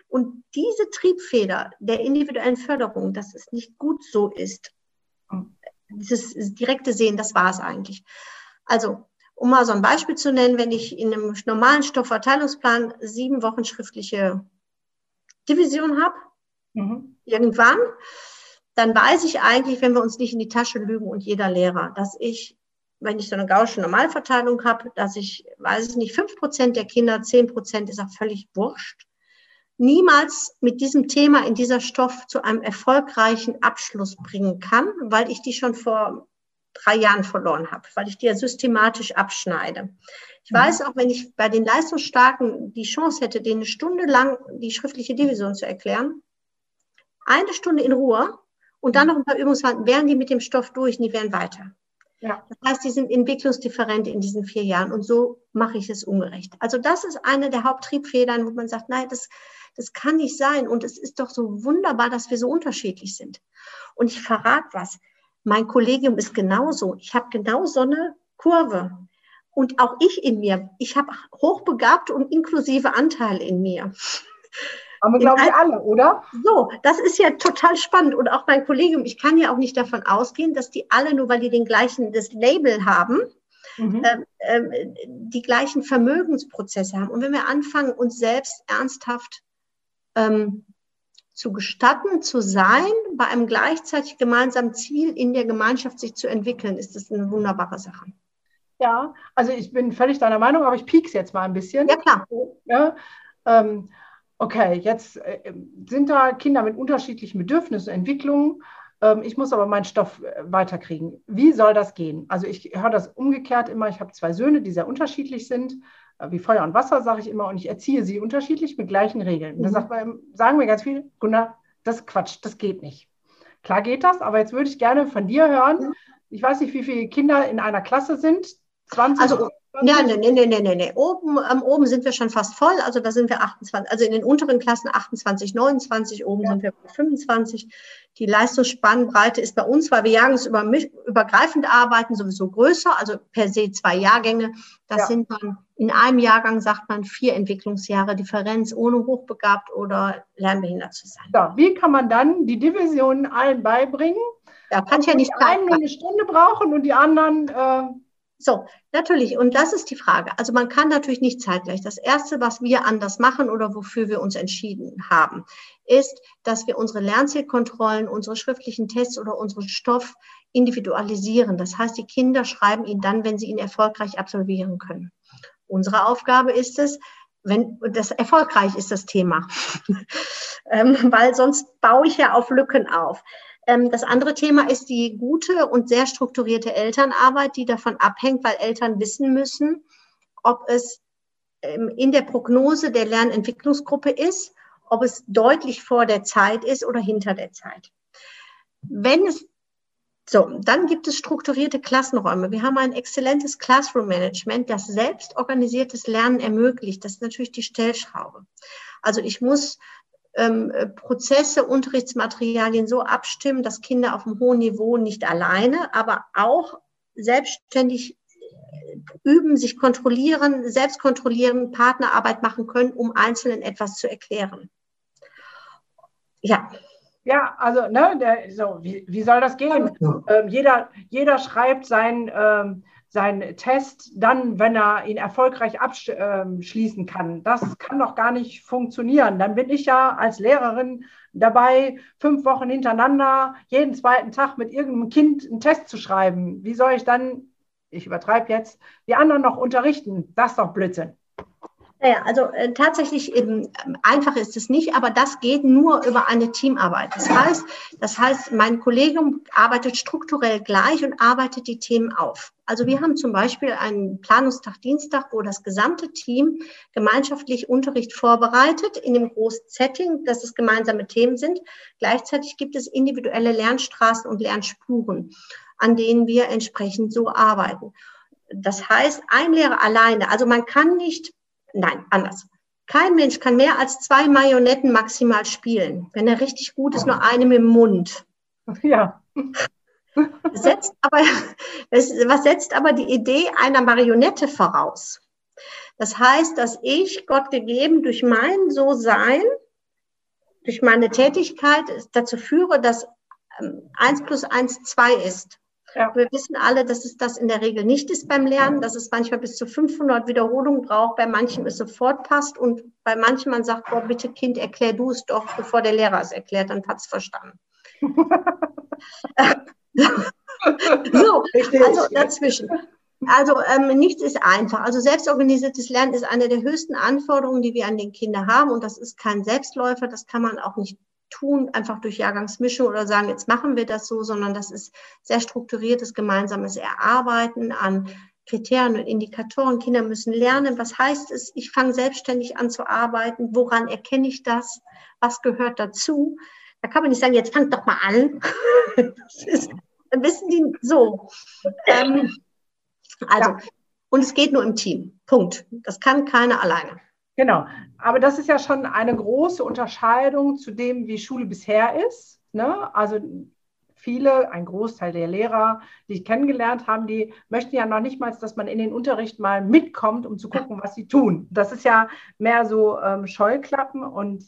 und diese Triebfeder der individuellen Förderung, dass es nicht gut so ist, dieses direkte Sehen, das war es eigentlich. Also, um mal so ein Beispiel zu nennen, wenn ich in einem normalen Stoffverteilungsplan sieben Wochen schriftliche Division habe, mhm. irgendwann, dann weiß ich eigentlich, wenn wir uns nicht in die Tasche lügen und jeder Lehrer, dass ich, wenn ich so eine gausche Normalverteilung habe, dass ich, weiß ich nicht, fünf Prozent der Kinder, zehn Prozent ist auch völlig wurscht, niemals mit diesem Thema in dieser Stoff zu einem erfolgreichen Abschluss bringen kann, weil ich die schon vor drei Jahren verloren habe, weil ich die ja systematisch abschneide. Ich mhm. weiß auch, wenn ich bei den Leistungsstarken die Chance hätte, denen eine Stunde lang die schriftliche Division zu erklären, eine Stunde in Ruhe und dann noch ein paar Übungshalten, wären die mit dem Stoff durch und die wären weiter. Ja. Das heißt, die sind entwicklungsdifferent in diesen vier Jahren und so mache ich es ungerecht. Also das ist eine der Haupttriebfedern, wo man sagt, nein, das, das kann nicht sein und es ist doch so wunderbar, dass wir so unterschiedlich sind. Und ich verrate was, mein Kollegium ist genauso. Ich habe genau so eine Kurve. Und auch ich in mir. Ich habe hochbegabte und inklusive Anteile in mir. Aber glaube ich alle, oder? So, das ist ja total spannend. Und auch mein Kollegium, ich kann ja auch nicht davon ausgehen, dass die alle, nur weil die den gleichen, das Label haben, mhm. äh, äh, die gleichen Vermögensprozesse haben. Und wenn wir anfangen, uns selbst ernsthaft ähm, zu gestatten, zu sein, bei einem gleichzeitig gemeinsamen Ziel in der Gemeinschaft sich zu entwickeln, ist das eine wunderbare Sache. Ja, also ich bin völlig deiner Meinung, aber ich piek's jetzt mal ein bisschen. Ja, klar. Ja, ähm, okay, jetzt äh, sind da Kinder mit unterschiedlichen Bedürfnissen, Entwicklungen. Ähm, ich muss aber meinen Stoff äh, weiterkriegen. Wie soll das gehen? Also ich höre das umgekehrt immer. Ich habe zwei Söhne, die sehr unterschiedlich sind. Äh, wie Feuer und Wasser, sage ich immer, und ich erziehe sie unterschiedlich mit gleichen Regeln. Und da mhm. sagt man, sagen mir ganz viel, Gunnar, das ist Quatsch, das geht nicht. Klar geht das, aber jetzt würde ich gerne von dir hören. Ich weiß nicht, wie viele Kinder in einer Klasse sind. 20? Also ja, nee, nee, nee, nee, nee. Oben, ähm, oben sind wir schon fast voll. Also da sind wir 28, also in den unteren Klassen 28, 29, oben ja. sind wir bei 25. Die Leistungsspannbreite ist bei uns, weil wir jahrgangsübergreifend arbeiten, sowieso größer, also per se zwei Jahrgänge. Das ja. sind dann in einem Jahrgang, sagt man, vier Entwicklungsjahre Differenz, ohne hochbegabt oder lernbehindert zu sein. Ja, wie kann man dann die Divisionen allen beibringen? Ja, kann ich ja nicht. Die einen nur eine Stunde brauchen und die anderen. Äh so, natürlich. Und das ist die Frage. Also man kann natürlich nicht zeitgleich. Das Erste, was wir anders machen oder wofür wir uns entschieden haben, ist, dass wir unsere Lernzielkontrollen, unsere schriftlichen Tests oder unseren Stoff individualisieren. Das heißt, die Kinder schreiben ihn dann, wenn sie ihn erfolgreich absolvieren können. Unsere Aufgabe ist es, wenn das erfolgreich ist das Thema, (laughs) ähm, weil sonst baue ich ja auf Lücken auf. Ähm, das andere Thema ist die gute und sehr strukturierte Elternarbeit, die davon abhängt, weil Eltern wissen müssen, ob es ähm, in der Prognose der Lernentwicklungsgruppe ist, ob es deutlich vor der Zeit ist oder hinter der Zeit. Wenn es so, dann gibt es strukturierte Klassenräume. Wir haben ein exzellentes Classroom Management, das selbstorganisiertes Lernen ermöglicht. Das ist natürlich die Stellschraube. Also ich muss ähm, Prozesse, Unterrichtsmaterialien so abstimmen, dass Kinder auf einem hohen Niveau nicht alleine, aber auch selbstständig äh, üben, sich kontrollieren, selbst kontrollieren, Partnerarbeit machen können, um Einzelnen etwas zu erklären. Ja. Ja, also, ne, der, so, wie, wie soll das gehen? Ähm, jeder, jeder schreibt sein, ähm, seinen Test dann, wenn er ihn erfolgreich abschließen ähm, kann. Das kann doch gar nicht funktionieren. Dann bin ich ja als Lehrerin dabei, fünf Wochen hintereinander, jeden zweiten Tag mit irgendeinem Kind einen Test zu schreiben. Wie soll ich dann, ich übertreibe jetzt, die anderen noch unterrichten? Das ist doch Blödsinn. Naja, also äh, tatsächlich eben, ähm, einfach ist es nicht, aber das geht nur über eine Teamarbeit. Das heißt, das heißt, mein Kollegium arbeitet strukturell gleich und arbeitet die Themen auf. Also wir haben zum Beispiel einen Planungstag Dienstag, wo das gesamte Team gemeinschaftlich Unterricht vorbereitet in dem großen Setting, dass es gemeinsame Themen sind. Gleichzeitig gibt es individuelle Lernstraßen und Lernspuren, an denen wir entsprechend so arbeiten. Das heißt, ein Lehrer alleine, also man kann nicht nein, anders. Kein Mensch kann mehr als zwei Marionetten maximal spielen. Wenn er richtig gut ist, nur eine mit dem Mund. (laughs) Ja. Setzt aber, (laughs) was setzt aber die Idee einer Marionette voraus? Das heißt, dass ich Gott gegeben durch mein So-Sein, durch meine Tätigkeit dazu führe, dass ähm, eins plus eins zwei ist. Ja. Wir wissen alle, dass es das in der Regel nicht ist beim Lernen, dass es manchmal bis zu 500 Wiederholungen braucht, bei manchen es sofort passt und bei manchen man sagt, boah, bitte Kind, erklär du es doch, bevor der Lehrer es erklärt, dann hat es verstanden. (laughs) so, also dazwischen. Also ähm, nichts ist einfach. Also selbstorganisiertes Lernen ist eine der höchsten Anforderungen, die wir an den Kinder haben. Und das ist kein Selbstläufer. Das kann man auch nicht tun, einfach durch Jahrgangsmischung oder sagen, jetzt machen wir das so, sondern das ist sehr strukturiertes gemeinsames Erarbeiten an Kriterien und Indikatoren. Kinder müssen lernen, was heißt es, ich fange selbstständig an zu arbeiten, woran erkenne ich das, was gehört dazu. Da kann man nicht sagen, jetzt fangt doch mal an. (laughs) Ist, dann wissen die so. Ähm, also, ja. und es geht nur im Team. Punkt. Das kann keiner alleine. Genau, aber das ist ja schon eine große Unterscheidung zu dem, wie Schule bisher ist. Ne? Also viele, ein Großteil der Lehrer, die ich kennengelernt habe, die möchten ja noch nicht mal, dass man in den Unterricht mal mitkommt, um zu gucken, was sie tun. Das ist ja mehr so ähm, Scheuklappen und,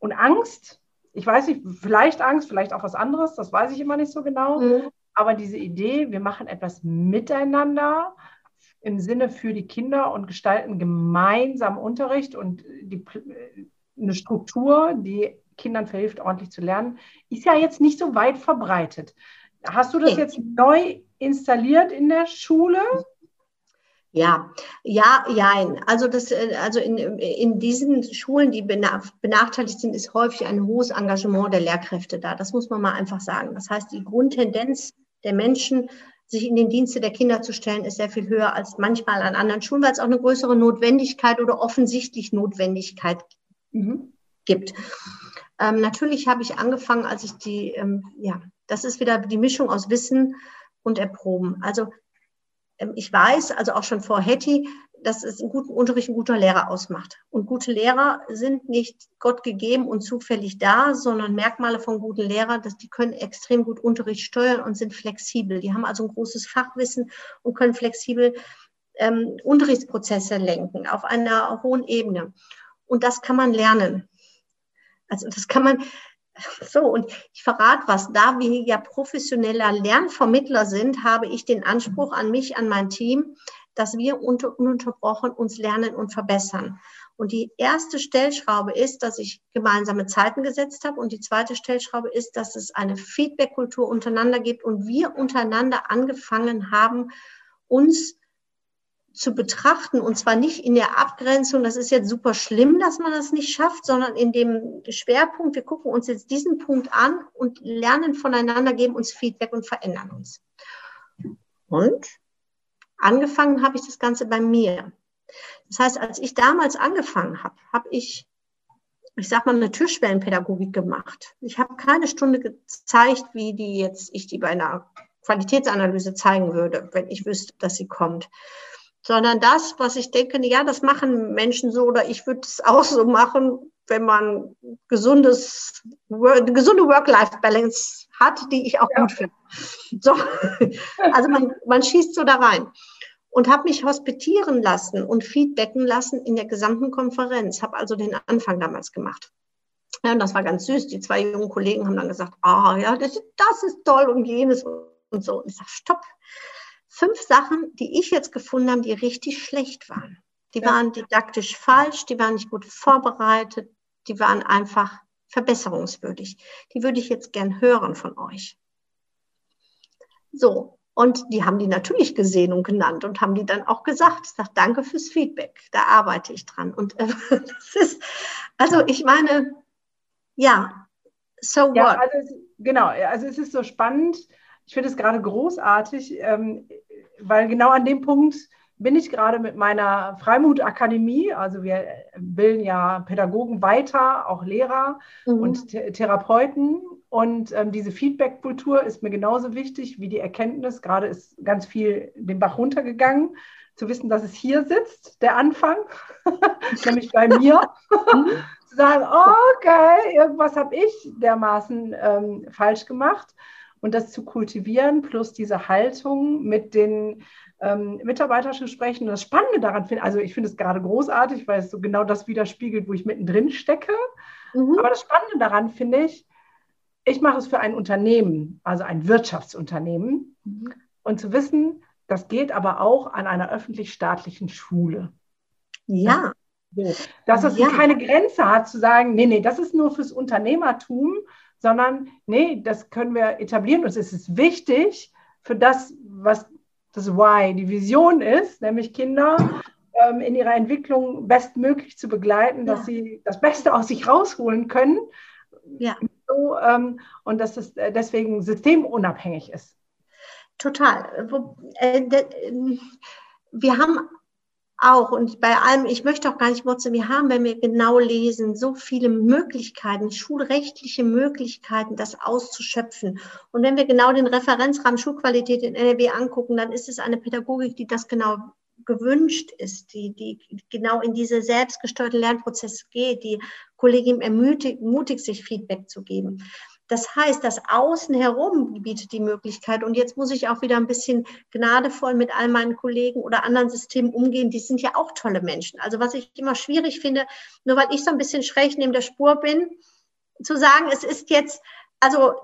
und Angst. Ich weiß nicht, vielleicht Angst, vielleicht auch was anderes, das weiß ich immer nicht so genau. Mhm. Aber diese Idee, wir machen etwas miteinander, im Sinne für die Kinder und gestalten gemeinsam Unterricht und die, eine Struktur, die Kindern verhilft, ordentlich zu lernen, ist ja jetzt nicht so weit verbreitet. Hast du das okay. jetzt neu installiert in der Schule? Ja, ja, ja. Also, das, also in, in diesen Schulen, die benachteiligt sind, ist häufig ein hohes Engagement der Lehrkräfte da. Das muss man mal einfach sagen. Das heißt, die Grundtendenz der Menschen sich in den Dienste der Kinder zu stellen, ist sehr viel höher als manchmal an anderen Schulen, weil es auch eine größere Notwendigkeit oder offensichtlich Notwendigkeit mhm. gibt. Ähm, natürlich habe ich angefangen, als ich die, ähm, ja, das ist wieder die Mischung aus Wissen und Erproben. Also ähm, ich weiß, also auch schon vor Hetty, dass es einen guten Unterricht ein guter Lehrer ausmacht. Und gute Lehrer sind nicht Gott gegeben und zufällig da, sondern Merkmale von guten Lehrern, dass die können extrem gut Unterricht steuern und sind flexibel. Die haben also ein großes Fachwissen und können flexibel ähm, Unterrichtsprozesse lenken auf einer hohen Ebene. Und das kann man lernen. Also das kann man, so, und ich verrate was, da wir ja professioneller Lernvermittler sind, habe ich den Anspruch an mich, an mein Team, dass wir ununterbrochen uns lernen und verbessern. Und die erste Stellschraube ist, dass ich gemeinsame Zeiten gesetzt habe. Und die zweite Stellschraube ist, dass es eine Feedback-Kultur untereinander gibt und wir untereinander angefangen haben, uns zu betrachten und zwar nicht in der Abgrenzung, das ist jetzt super schlimm, dass man das nicht schafft, sondern in dem Schwerpunkt, wir gucken uns jetzt diesen Punkt an und lernen voneinander, geben uns Feedback und verändern uns. Und angefangen habe ich das Ganze bei mir. Das heißt, als ich damals angefangen habe, habe ich, ich sag mal, eine Türschwellenpädagogik gemacht. Ich habe keine Stunde gezeigt, wie die jetzt, ich die bei einer Qualitätsanalyse zeigen würde, wenn ich wüsste, dass sie kommt sondern das, was ich denke, ja, das machen Menschen so oder ich würde es auch so machen, wenn man gesundes, eine gesunde Work-Life-Balance hat, die ich auch ja. gut finde. So. Also man, man schießt so da rein. Und habe mich hospitieren lassen und feedbacken lassen in der gesamten Konferenz. Habe also den Anfang damals gemacht. Ja, und das war ganz süß. Die zwei jungen Kollegen haben dann gesagt, ah ja, das, das ist toll und jenes und so. Und ich sage, stopp, fünf Sachen, die ich jetzt gefunden habe, die richtig schlecht waren. Die ja. waren didaktisch falsch, die waren nicht gut vorbereitet, die waren einfach verbesserungswürdig. Die würde ich jetzt gern hören von euch. So, und die haben die natürlich gesehen und genannt und haben die dann auch gesagt. Ich sage, danke fürs Feedback, da arbeite ich dran. Und äh, (laughs) das ist, also ich meine, ja, so ja, what? Also, genau, also es ist so spannend. Ich finde es gerade großartig. Ähm, weil genau an dem Punkt bin ich gerade mit meiner Freimut-Akademie. Also wir bilden ja Pädagogen weiter, auch Lehrer mhm. und Th Therapeuten. Und ähm, diese Feedback-Kultur ist mir genauso wichtig wie die Erkenntnis. Gerade ist ganz viel den Bach runtergegangen, zu wissen, dass es hier sitzt, der Anfang, (laughs) nämlich bei mir. (laughs) Zu sagen, okay, irgendwas habe ich dermaßen ähm, falsch gemacht und das zu kultivieren, plus diese Haltung mit den ähm, Mitarbeitern zu sprechen. Und das Spannende daran finde also ich finde es gerade großartig, weil es so genau das widerspiegelt, wo ich mittendrin stecke. Mhm. Aber das Spannende daran finde ich, ich mache es für ein Unternehmen, also ein Wirtschaftsunternehmen. Mhm. Und zu wissen, das geht aber auch an einer öffentlich-staatlichen Schule. Ja. Dass es ja. keine Grenze hat, zu sagen, nee, nee, das ist nur fürs Unternehmertum sondern nee, das können wir etablieren und es ist wichtig für das, was das Why, die Vision ist, nämlich Kinder ähm, in ihrer Entwicklung bestmöglich zu begleiten, dass sie das Beste aus sich rausholen können. Ja. So, ähm, und dass es äh, deswegen systemunabhängig ist. Total. Äh, wir haben auch. Und bei allem, ich möchte auch gar nicht motzen, wir haben, wenn wir genau lesen, so viele Möglichkeiten, schulrechtliche Möglichkeiten, das auszuschöpfen. Und wenn wir genau den Referenzrahmen Schulqualität in NRW angucken, dann ist es eine Pädagogik, die das genau gewünscht ist, die, die genau in diese selbstgesteuerte Lernprozesse geht, die Kollegin ermutigt sich Feedback zu geben. Das heißt, das Außen herum bietet die Möglichkeit. Und jetzt muss ich auch wieder ein bisschen gnadevoll mit all meinen Kollegen oder anderen Systemen umgehen. Die sind ja auch tolle Menschen. Also was ich immer schwierig finde, nur weil ich so ein bisschen schräg neben der Spur bin, zu sagen, es ist jetzt, also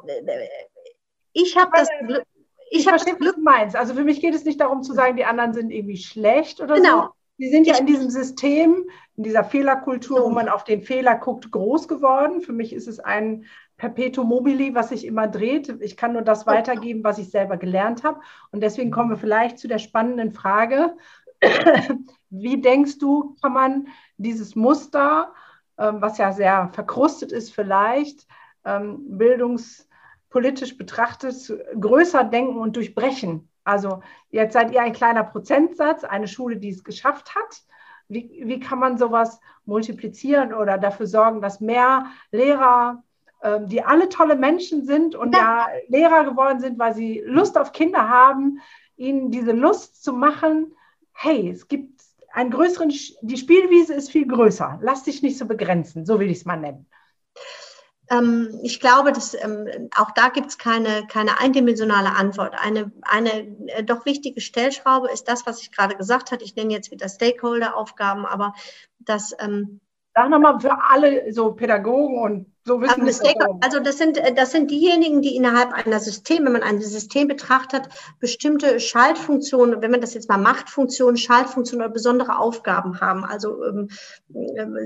ich habe das Glück. Ich, ich verstehe, was du meinst. Also für mich geht es nicht darum zu sagen, die anderen sind irgendwie schlecht oder genau. so. Sie sind ja in diesem System, in dieser Fehlerkultur, wo man auf den Fehler guckt, groß geworden. Für mich ist es ein Perpetuum mobile, was sich immer dreht. Ich kann nur das weitergeben, was ich selber gelernt habe. Und deswegen kommen wir vielleicht zu der spannenden Frage, (clears throat) wie denkst du, kann man dieses Muster, ähm, was ja sehr verkrustet ist vielleicht, ähm, bildungspolitisch betrachtet, größer denken und durchbrechen? Also jetzt seid ihr ein kleiner Prozentsatz, eine Schule, die es geschafft hat. Wie, wie kann man sowas multiplizieren oder dafür sorgen, dass mehr Lehrer, ähm, die alle tolle Menschen sind und ja. ja Lehrer geworden sind, weil sie Lust auf Kinder haben, ihnen diese Lust zu machen, hey, es gibt einen größeren, die Spielwiese ist viel größer. Lass dich nicht so begrenzen, so will ich es mal nennen. Ähm, ich glaube, dass ähm, auch da gibt es keine, keine eindimensionale Antwort. Eine, eine äh, doch wichtige Stellschraube ist das, was ich gerade gesagt habe. Ich nenne jetzt wieder Stakeholder-Aufgaben, aber das. Ähm, Sag nochmal für alle so Pädagogen und so wissen ähm, also das sind, äh, das sind diejenigen, die innerhalb einer System, wenn man ein System betrachtet, bestimmte Schaltfunktionen, wenn man das jetzt mal Machtfunktionen, Schaltfunktionen oder besondere Aufgaben haben. Also ähm, ähm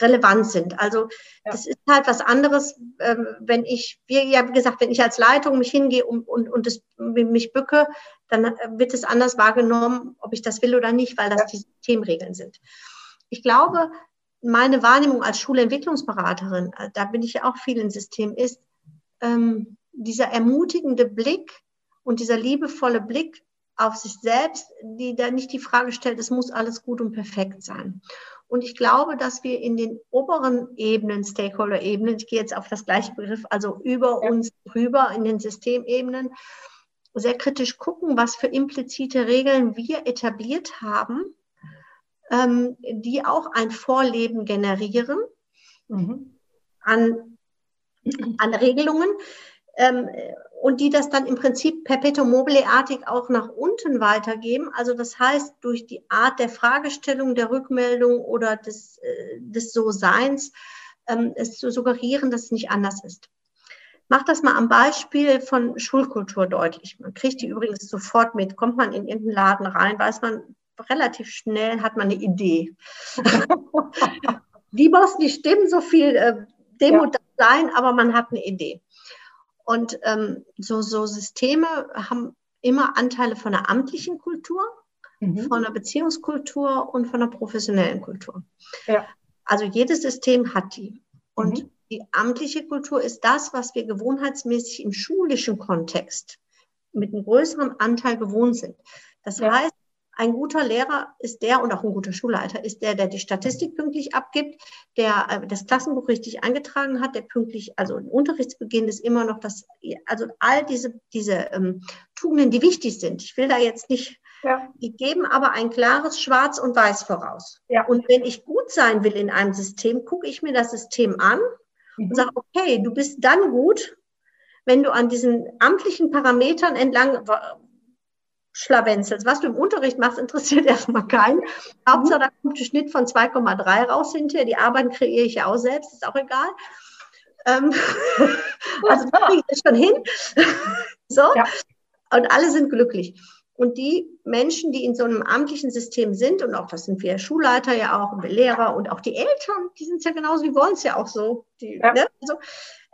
relevant sind. Also ja. das ist halt was anderes, ähm, wenn ich, wie ja wie gesagt, wenn ich als Leitung mich hingehe und, und, und das, mich bücke, dann wird es anders wahrgenommen, ob ich das will oder nicht, weil das ja. die Systemregeln sind. Ich glaube, meine Wahrnehmung als Schulentwicklungsberaterin, äh, da bin ich ja auch viel im System, ist ähm, dieser ermutigende Blick und dieser liebevolle Blick auf sich selbst, die da nicht die Frage stellt, es muss alles gut und perfekt sein. Und ich glaube, dass wir in den oberen Ebenen, Stakeholder-Ebenen, ich gehe jetzt auf das gleiche Begriff, also über ja. uns drüber in den Systemebenen, sehr kritisch gucken, was für implizite Regeln wir etabliert haben, ähm, die auch ein Vorleben generieren mhm. an, an Regelungen. Ähm, und die das dann im Prinzip perpetuum mobile-artig auch nach unten weitergeben. Also das heißt, durch die Art der Fragestellung, der Rückmeldung oder des, äh, des So-Seins, ähm, es zu suggerieren, dass es nicht anders ist. Mach das mal am Beispiel von Schulkultur deutlich. Man kriegt die übrigens sofort mit. Kommt man in irgendeinen Laden rein, weiß man relativ schnell, hat man eine Idee. (laughs) die muss nicht stimmen, so viel äh, Demo ja. sein, aber man hat eine Idee. Und ähm, so, so Systeme haben immer Anteile von der amtlichen Kultur, mhm. von der Beziehungskultur und von der professionellen Kultur. Ja. Also jedes System hat die. Und mhm. die amtliche Kultur ist das, was wir gewohnheitsmäßig im schulischen Kontext mit einem größeren Anteil gewohnt sind. Das ja. heißt, ein guter Lehrer ist der und auch ein guter Schulleiter ist der, der die Statistik pünktlich abgibt, der äh, das Klassenbuch richtig eingetragen hat, der pünktlich, also im Unterrichtsbeginn ist immer noch das, also all diese, diese ähm, Tugenden, die wichtig sind. Ich will da jetzt nicht, ja. die geben aber ein klares Schwarz und Weiß voraus. Ja. Und wenn ich gut sein will in einem System, gucke ich mir das System an mhm. und sage, okay, du bist dann gut, wenn du an diesen amtlichen Parametern entlang schlawenzelst. Was du im Unterricht machst, interessiert (laughs) erstmal keinen. Hauptsache, da kommt der Schnitt von 2,3 raus hinterher. Die Arbeiten kreiere ich ja auch selbst, ist auch egal. Ähm, (laughs) also da kriege ich das schon hin. (laughs) so. Ja. Und alle sind glücklich. Und die Menschen, die in so einem amtlichen System sind, und auch das sind wir Schulleiter ja auch, und wir Lehrer und auch die Eltern, die sind es ja genauso, die wollen es ja auch so. Die, ja. ne? also,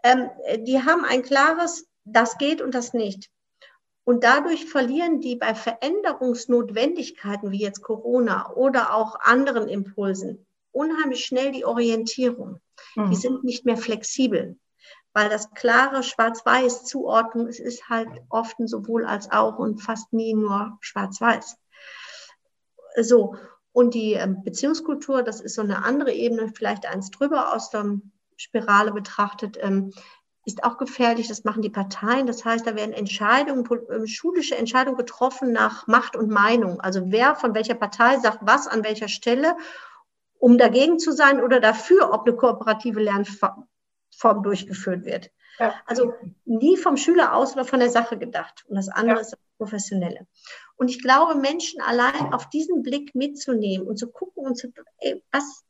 ähm, die haben ein klares, das geht und das nicht. Und dadurch verlieren die bei Veränderungsnotwendigkeiten wie jetzt Corona oder auch anderen Impulsen unheimlich schnell die Orientierung. Mhm. Die sind nicht mehr flexibel, weil das klare Schwarz-Weiß-Zuordnung, es ist halt oft ein sowohl als auch und fast nie nur Schwarz-Weiß. So. Und die ähm, Beziehungskultur, das ist so eine andere Ebene, vielleicht eins drüber aus der Spirale betrachtet. Ist auch gefährlich. Das machen die Parteien. Das heißt, da werden Entscheidungen, ähm, schulische Entscheidungen getroffen nach Macht und Meinung. Also wer von welcher Partei sagt was an welcher Stelle, um dagegen zu sein oder dafür, ob eine kooperative Lernform durchgeführt wird. Ja. Also nie vom Schüler aus oder von der Sache gedacht. Und das andere ja. ist das Professionelle. Und ich glaube, Menschen allein auf diesen Blick mitzunehmen und zu gucken und zu, ey, was,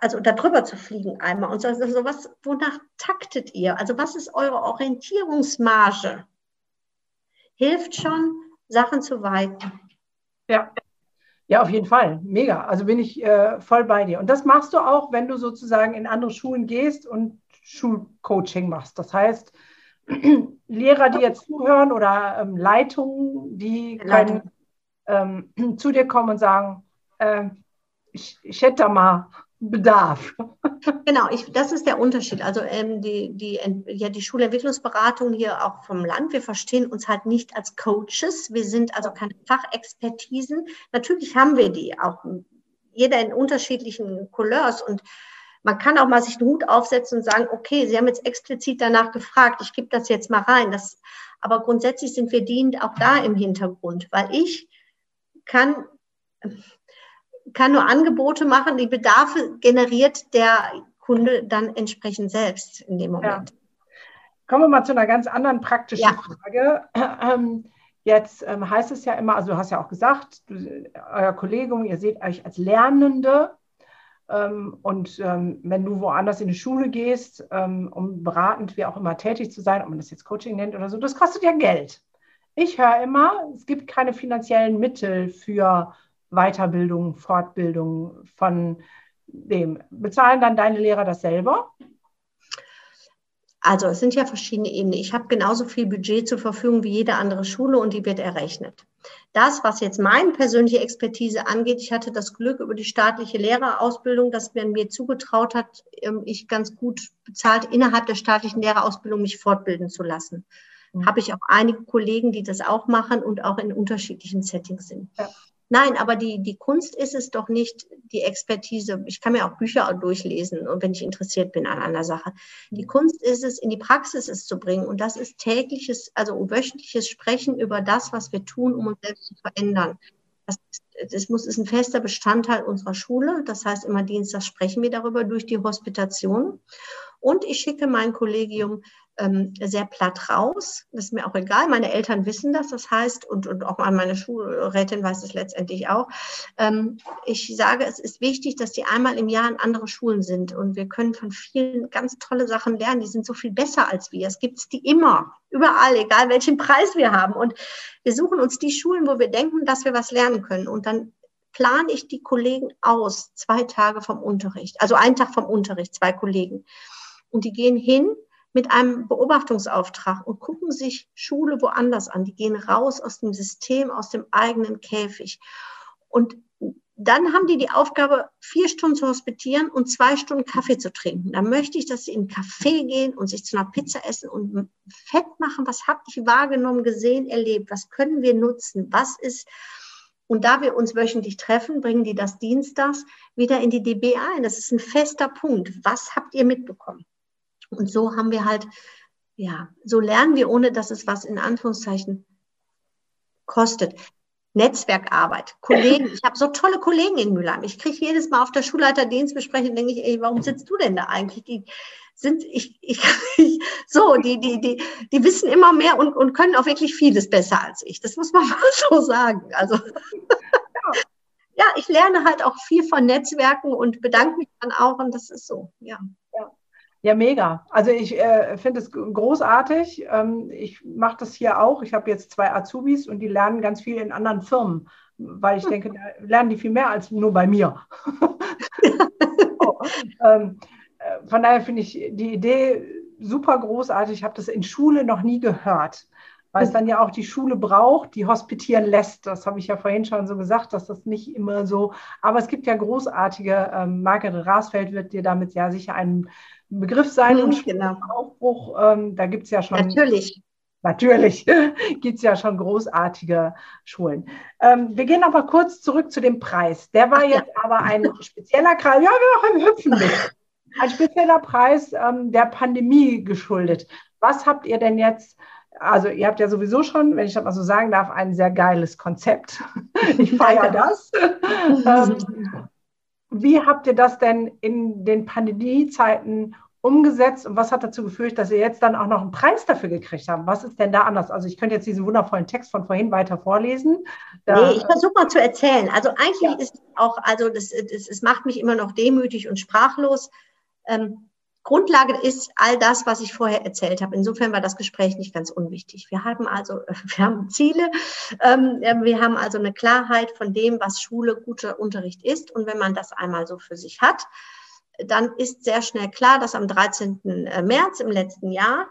also darüber zu fliegen einmal und so, also was, wonach taktet ihr? Also was ist eure Orientierungsmarge? Hilft schon, Sachen zu weiten. Ja. Ja, auf jeden Fall. Mega. Also bin ich äh, voll bei dir. Und das machst du auch, wenn du sozusagen in andere Schulen gehst und Schulcoaching machst. Das heißt, (clears throat) Lehrer, die jetzt zuhören oder ähm, Leitungen, die können ähm, (clears throat) zu dir kommen und sagen, äh, ich, ich hätte da mal Bedarf. Genau, ich, das ist der Unterschied. Also ähm, die, die, ja, die Schulentwicklungsberatung hier auch vom Land, wir verstehen uns halt nicht als Coaches. Wir sind also keine Fachexpertisen. Natürlich haben wir die auch, jeder in unterschiedlichen Couleurs und man kann auch mal sich den Hut aufsetzen und sagen, okay, Sie haben jetzt explizit danach gefragt, ich gebe das jetzt mal rein. Das, aber grundsätzlich sind wir dienend auch da im Hintergrund, weil ich kann, kann nur Angebote machen, die Bedarfe generiert der Kunde dann entsprechend selbst in dem Moment. Ja. Kommen wir mal zu einer ganz anderen praktischen ja. Frage. Ähm, jetzt ähm, heißt es ja immer, also du hast ja auch gesagt, du, euer Kollegium, ihr seht euch als Lernende. Ähm, und ähm, wenn du woanders in die Schule gehst, um beratend wie auch immer tätig zu sein, ob man das jetzt Coaching nennt oder so, das kostet ja Geld. Ich höre immer, es gibt keine finanziellen Mittel für Weiterbildung, Fortbildung von dem? Bezahlen dann deine Lehrer das selber? Also es sind ja verschiedene Ebenen. Ich habe genauso viel Budget zur Verfügung wie jede andere Schule und die wird errechnet. Das, was jetzt meine persönliche Expertise angeht, ich hatte das Glück über die staatliche Lehrerausbildung, dass man mir zugetraut hat, ähm, ich ganz gut bezahlt innerhalb der staatlichen Lehrerausbildung mich fortbilden zu lassen. Mhm. Habe ich auch einige Kollegen, die das auch machen und auch in unterschiedlichen Settings sind. Ja. Nein, aber die, die Kunst ist es doch nicht, die Expertise. Ich kann mir auch Bücher durchlesen und wenn ich interessiert bin an einer Sache. Die mhm. Kunst ist es, in die Praxis es zu bringen. Und das ist tägliches, also wöchentliches Sprechen über das, was wir tun, um uns selbst zu verändern. Das, das muss, ist ein fester Bestandteil unserer Schule. Das heißt, immer Dienstag sprechen wir darüber durch die Hospitation. Und ich schicke mein Kollegium ähm, sehr platt raus. Das ist mir auch egal. Meine Eltern wissen das. Das heißt, und, und auch meine Schulrätin weiß es letztendlich auch. Ähm, ich sage, es ist wichtig, dass die einmal im Jahr in andere Schulen sind. Und wir können von vielen ganz tolle Sachen lernen. Die sind so viel besser als wir. Es gibt die immer, überall, egal welchen Preis wir haben. Und wir suchen uns die Schulen, wo wir denken, dass wir was lernen können. Und dann plane ich die Kollegen aus, zwei Tage vom Unterricht, also einen Tag vom Unterricht, zwei Kollegen. Und die gehen hin mit einem Beobachtungsauftrag und gucken sich Schule woanders an. Die gehen raus aus dem System, aus dem eigenen Käfig. Und dann haben die die Aufgabe, vier Stunden zu hospitieren und zwei Stunden Kaffee zu trinken. Dann möchte ich, dass sie in einen Café gehen und sich zu einer Pizza essen und fett machen. Was habe ich wahrgenommen, gesehen, erlebt? Was können wir nutzen? Was ist, und da wir uns wöchentlich treffen, bringen die das dienstags wieder in die DB ein. Das ist ein fester Punkt. Was habt ihr mitbekommen? Und so haben wir halt, ja, so lernen wir, ohne dass es was in Anführungszeichen kostet. Netzwerkarbeit, Kollegen. Ich habe so tolle Kollegen in Mülheim. Ich kriege jedes Mal auf der Schulleiterdienstbesprechung, denke ich, ey, warum sitzt du denn da eigentlich? Die sind, ich, ich, ich, (laughs) so, die, die, die, die wissen immer mehr und, und können auch wirklich vieles besser als ich. Das muss man (laughs) mal so sagen. Also, (laughs) ja, ich lerne halt auch viel von Netzwerken und bedanke mich dann auch und das ist so, ja. Ja, mega. Also ich äh, finde es großartig. Ähm, ich mache das hier auch. Ich habe jetzt zwei Azubis und die lernen ganz viel in anderen Firmen, weil ich hm. denke, da lernen die viel mehr als nur bei mir. (laughs) oh, ähm, äh, von daher finde ich die Idee super großartig. Ich habe das in Schule noch nie gehört, weil es dann ja auch die Schule braucht, die hospitieren lässt. Das habe ich ja vorhin schon so gesagt, dass das nicht immer so. Aber es gibt ja großartige, ähm, Margaret Rasfeld wird dir damit ja sicher einen Begriff sein. Mhm, und genau. Aufbruch, ähm, da gibt es ja schon. Natürlich. Natürlich (laughs) gibt es ja schon großartige Schulen. Ähm, wir gehen noch mal kurz zurück zu dem Preis. Der war Ach, jetzt ja. aber ein spezieller Preis. Ja, wir hüpfen mit. Ein spezieller Preis ähm, der Pandemie geschuldet. Was habt ihr denn jetzt? Also ihr habt ja sowieso schon, wenn ich das mal so sagen darf, ein sehr geiles Konzept. (laughs) Ich feiere das. (laughs) ähm, wie habt ihr das denn in den Pandemiezeiten umgesetzt und was hat dazu geführt, dass ihr jetzt dann auch noch einen Preis dafür gekriegt habt? Was ist denn da anders? Also ich könnte jetzt diesen wundervollen Text von vorhin weiter vorlesen. Da, nee, ich versuche mal zu erzählen. Also eigentlich ja. ist auch, also das, das, das macht mich immer noch demütig und sprachlos. Ähm, Grundlage ist all das, was ich vorher erzählt habe. Insofern war das Gespräch nicht ganz unwichtig. Wir haben also, (laughs) wir haben Ziele, ähm, wir haben also eine Klarheit von dem, was Schule guter Unterricht ist. Und wenn man das einmal so für sich hat, dann ist sehr schnell klar, dass am 13. Äh, März im letzten Jahr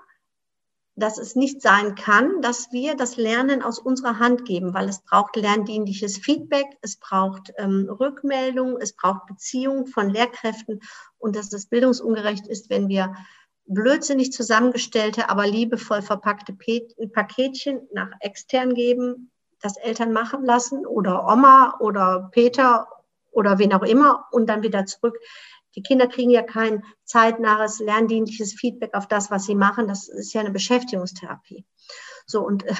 dass es nicht sein kann, dass wir das Lernen aus unserer Hand geben, weil es braucht lerndienliches Feedback, es braucht ähm, Rückmeldung, es braucht Beziehung von Lehrkräften und dass es bildungsungerecht ist, wenn wir blödsinnig zusammengestellte, aber liebevoll verpackte Paketchen nach extern geben, das Eltern machen lassen oder Oma oder Peter oder wen auch immer und dann wieder zurück die Kinder kriegen ja kein zeitnahes, lerndienliches Feedback auf das, was sie machen. Das ist ja eine Beschäftigungstherapie. So, und äh,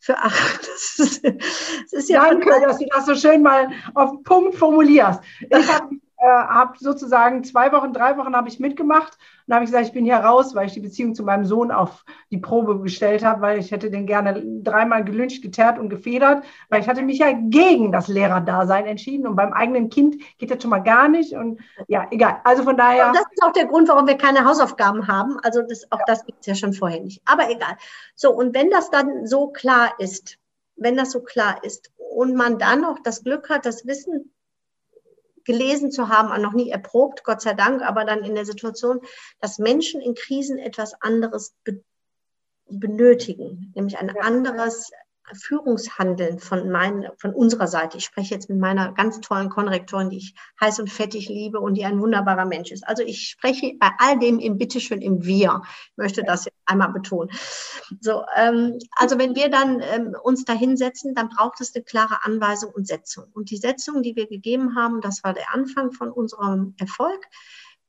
für ach, (laughs) das ist, das ist ja. Danke, dass du das so schön mal auf den Punkt formulierst. Ich habe äh, habe sozusagen zwei Wochen, drei Wochen habe ich mitgemacht und habe ich gesagt, ich bin hier raus, weil ich die Beziehung zu meinem Sohn auf die Probe gestellt habe, weil ich hätte den gerne dreimal gelünscht, geteert und gefedert, weil ich hatte mich ja gegen das Lehrerdasein entschieden und beim eigenen Kind geht das schon mal gar nicht und ja, egal. Also von daher. Und das ist auch der Grund, warum wir keine Hausaufgaben haben. Also das, auch ja. das gibt es ja schon vorher nicht. Aber egal. So, und wenn das dann so klar ist, wenn das so klar ist und man dann noch das Glück hat, das Wissen gelesen zu haben, noch nie erprobt, Gott sei Dank, aber dann in der Situation, dass Menschen in Krisen etwas anderes be benötigen, nämlich ein anderes Führungshandeln von, mein, von unserer Seite. Ich spreche jetzt mit meiner ganz tollen Konrektorin, die ich heiß und fettig liebe und die ein wunderbarer Mensch ist. Also ich spreche bei all dem im Bitteschön im Wir. Ich möchte das jetzt einmal betonen. So, ähm, also wenn wir dann ähm, uns da hinsetzen, dann braucht es eine klare Anweisung und Setzung. Und die Setzung, die wir gegeben haben, das war der Anfang von unserem Erfolg,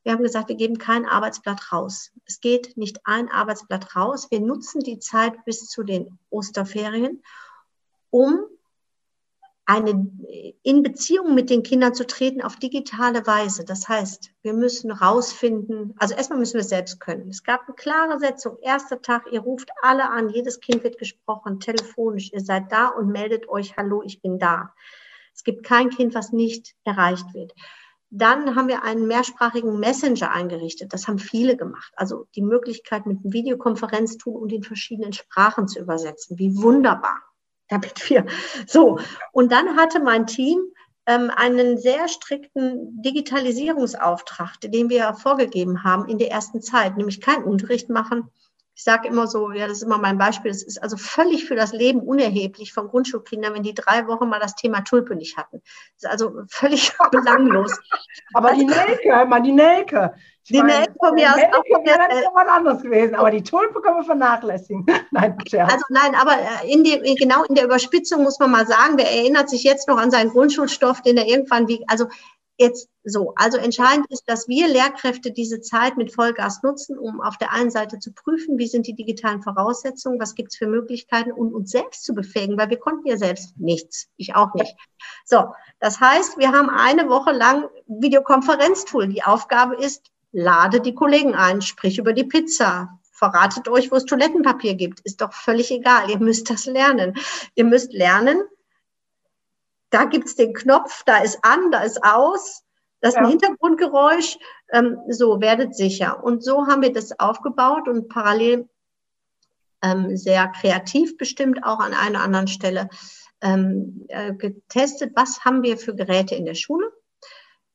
wir haben gesagt, wir geben kein Arbeitsblatt raus. Es geht nicht ein Arbeitsblatt raus. Wir nutzen die Zeit bis zu den Osterferien, um eine, in Beziehung mit den Kindern zu treten auf digitale Weise. Das heißt, wir müssen rausfinden, also erstmal müssen wir es selbst können. Es gab eine klare Setzung. Erster Tag, ihr ruft alle an, jedes Kind wird gesprochen, telefonisch, ihr seid da und meldet euch, hallo, ich bin da. Es gibt kein Kind, was nicht erreicht wird. Dann haben wir einen mehrsprachigen Messenger eingerichtet. Das haben viele gemacht. Also die Möglichkeit, mit einem Videokonferenztool und in verschiedenen Sprachen zu übersetzen. Wie wunderbar. Damit wir so. Und dann hatte mein Team ähm, einen sehr strikten Digitalisierungsauftrag, den wir vorgegeben haben in der ersten Zeit, nämlich keinen Unterricht machen, ich sage immer so, ja, das ist immer mein Beispiel, es ist also völlig für das Leben unerheblich von Grundschulkindern, wenn die drei Wochen mal das Thema Tulpe nicht hatten. Das ist also völlig (laughs) belanglos. aber die also Nelke, mal die Nelke. Ich die meine, Nelke von mir aus auch von mir. Das ist was anderes gewesen, aber die Tulpe können wir vernachlässigen. (laughs) nein, Scherz. Also nein, aber äh, in dem, genau in der Überspitzung muss man mal sagen, wer erinnert sich jetzt noch an seinen Grundschulstoff, den er irgendwann wie, also jetzt so. Also entscheidend ist, dass wir Lehrkräfte diese Zeit mit Vollgas nutzen, um auf der einen Seite zu prüfen, wie sind die digitalen Voraussetzungen, was gibt es für Möglichkeiten und uns selbst zu befähigen, weil wir konnten ja selbst nichts. Ich auch nicht. So, das heißt, wir haben eine Woche lang Videokonferenztool. Die Aufgabe ist, lade die Kollegen ein, sprich über die Pizza, verratet euch, wo es Toilettenpapier gibt. Ist doch völlig egal. Ihr müsst das lernen. Ihr müsst lernen, da gibt es den Knopf, da ist an, da ist aus, das ist ein Hintergrundgeräusch, ähm, so werdet sicher. Und so haben wir das aufgebaut und parallel ähm, sehr kreativ bestimmt auch an einer anderen Stelle ähm, äh, getestet, was haben wir für Geräte in der Schule.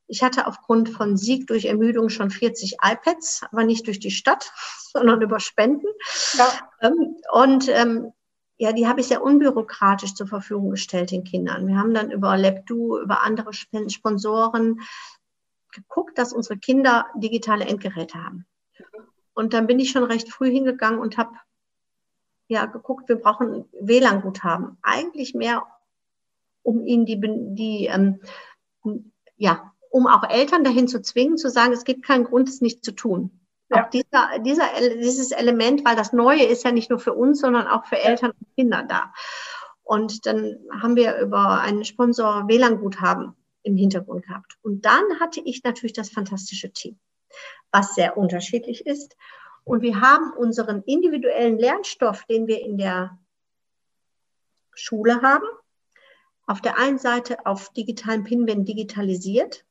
Ich hatte aufgrund von Sieg durch Ermüdung schon 40 iPads, aber nicht durch die Stadt, (laughs) sondern über Spenden. Ja. Ähm, und ähm, ja, die habe ich sehr unbürokratisch zur Verfügung gestellt den Kindern. Wir haben dann über LabDo, über andere Sponsoren geguckt, dass unsere Kinder digitale Endgeräte haben. Und dann bin ich schon recht früh hingegangen und habe ja geguckt, wir brauchen WLAN-Guthaben. Eigentlich mehr, um ihnen die, die ähm, ja, um auch Eltern dahin zu zwingen, zu sagen, es gibt keinen Grund, es nicht zu tun. Ja. Auch dieser, dieser, dieses Element, weil das Neue ist ja nicht nur für uns, sondern auch für Eltern und Kinder da. Und dann haben wir über einen Sponsor WLAN-Guthaben im Hintergrund gehabt. Und dann hatte ich natürlich das fantastische Team, was sehr unterschiedlich ist. Und wir haben unseren individuellen Lernstoff, den wir in der Schule haben, auf der einen Seite auf digitalen Pinwänden digitalisiert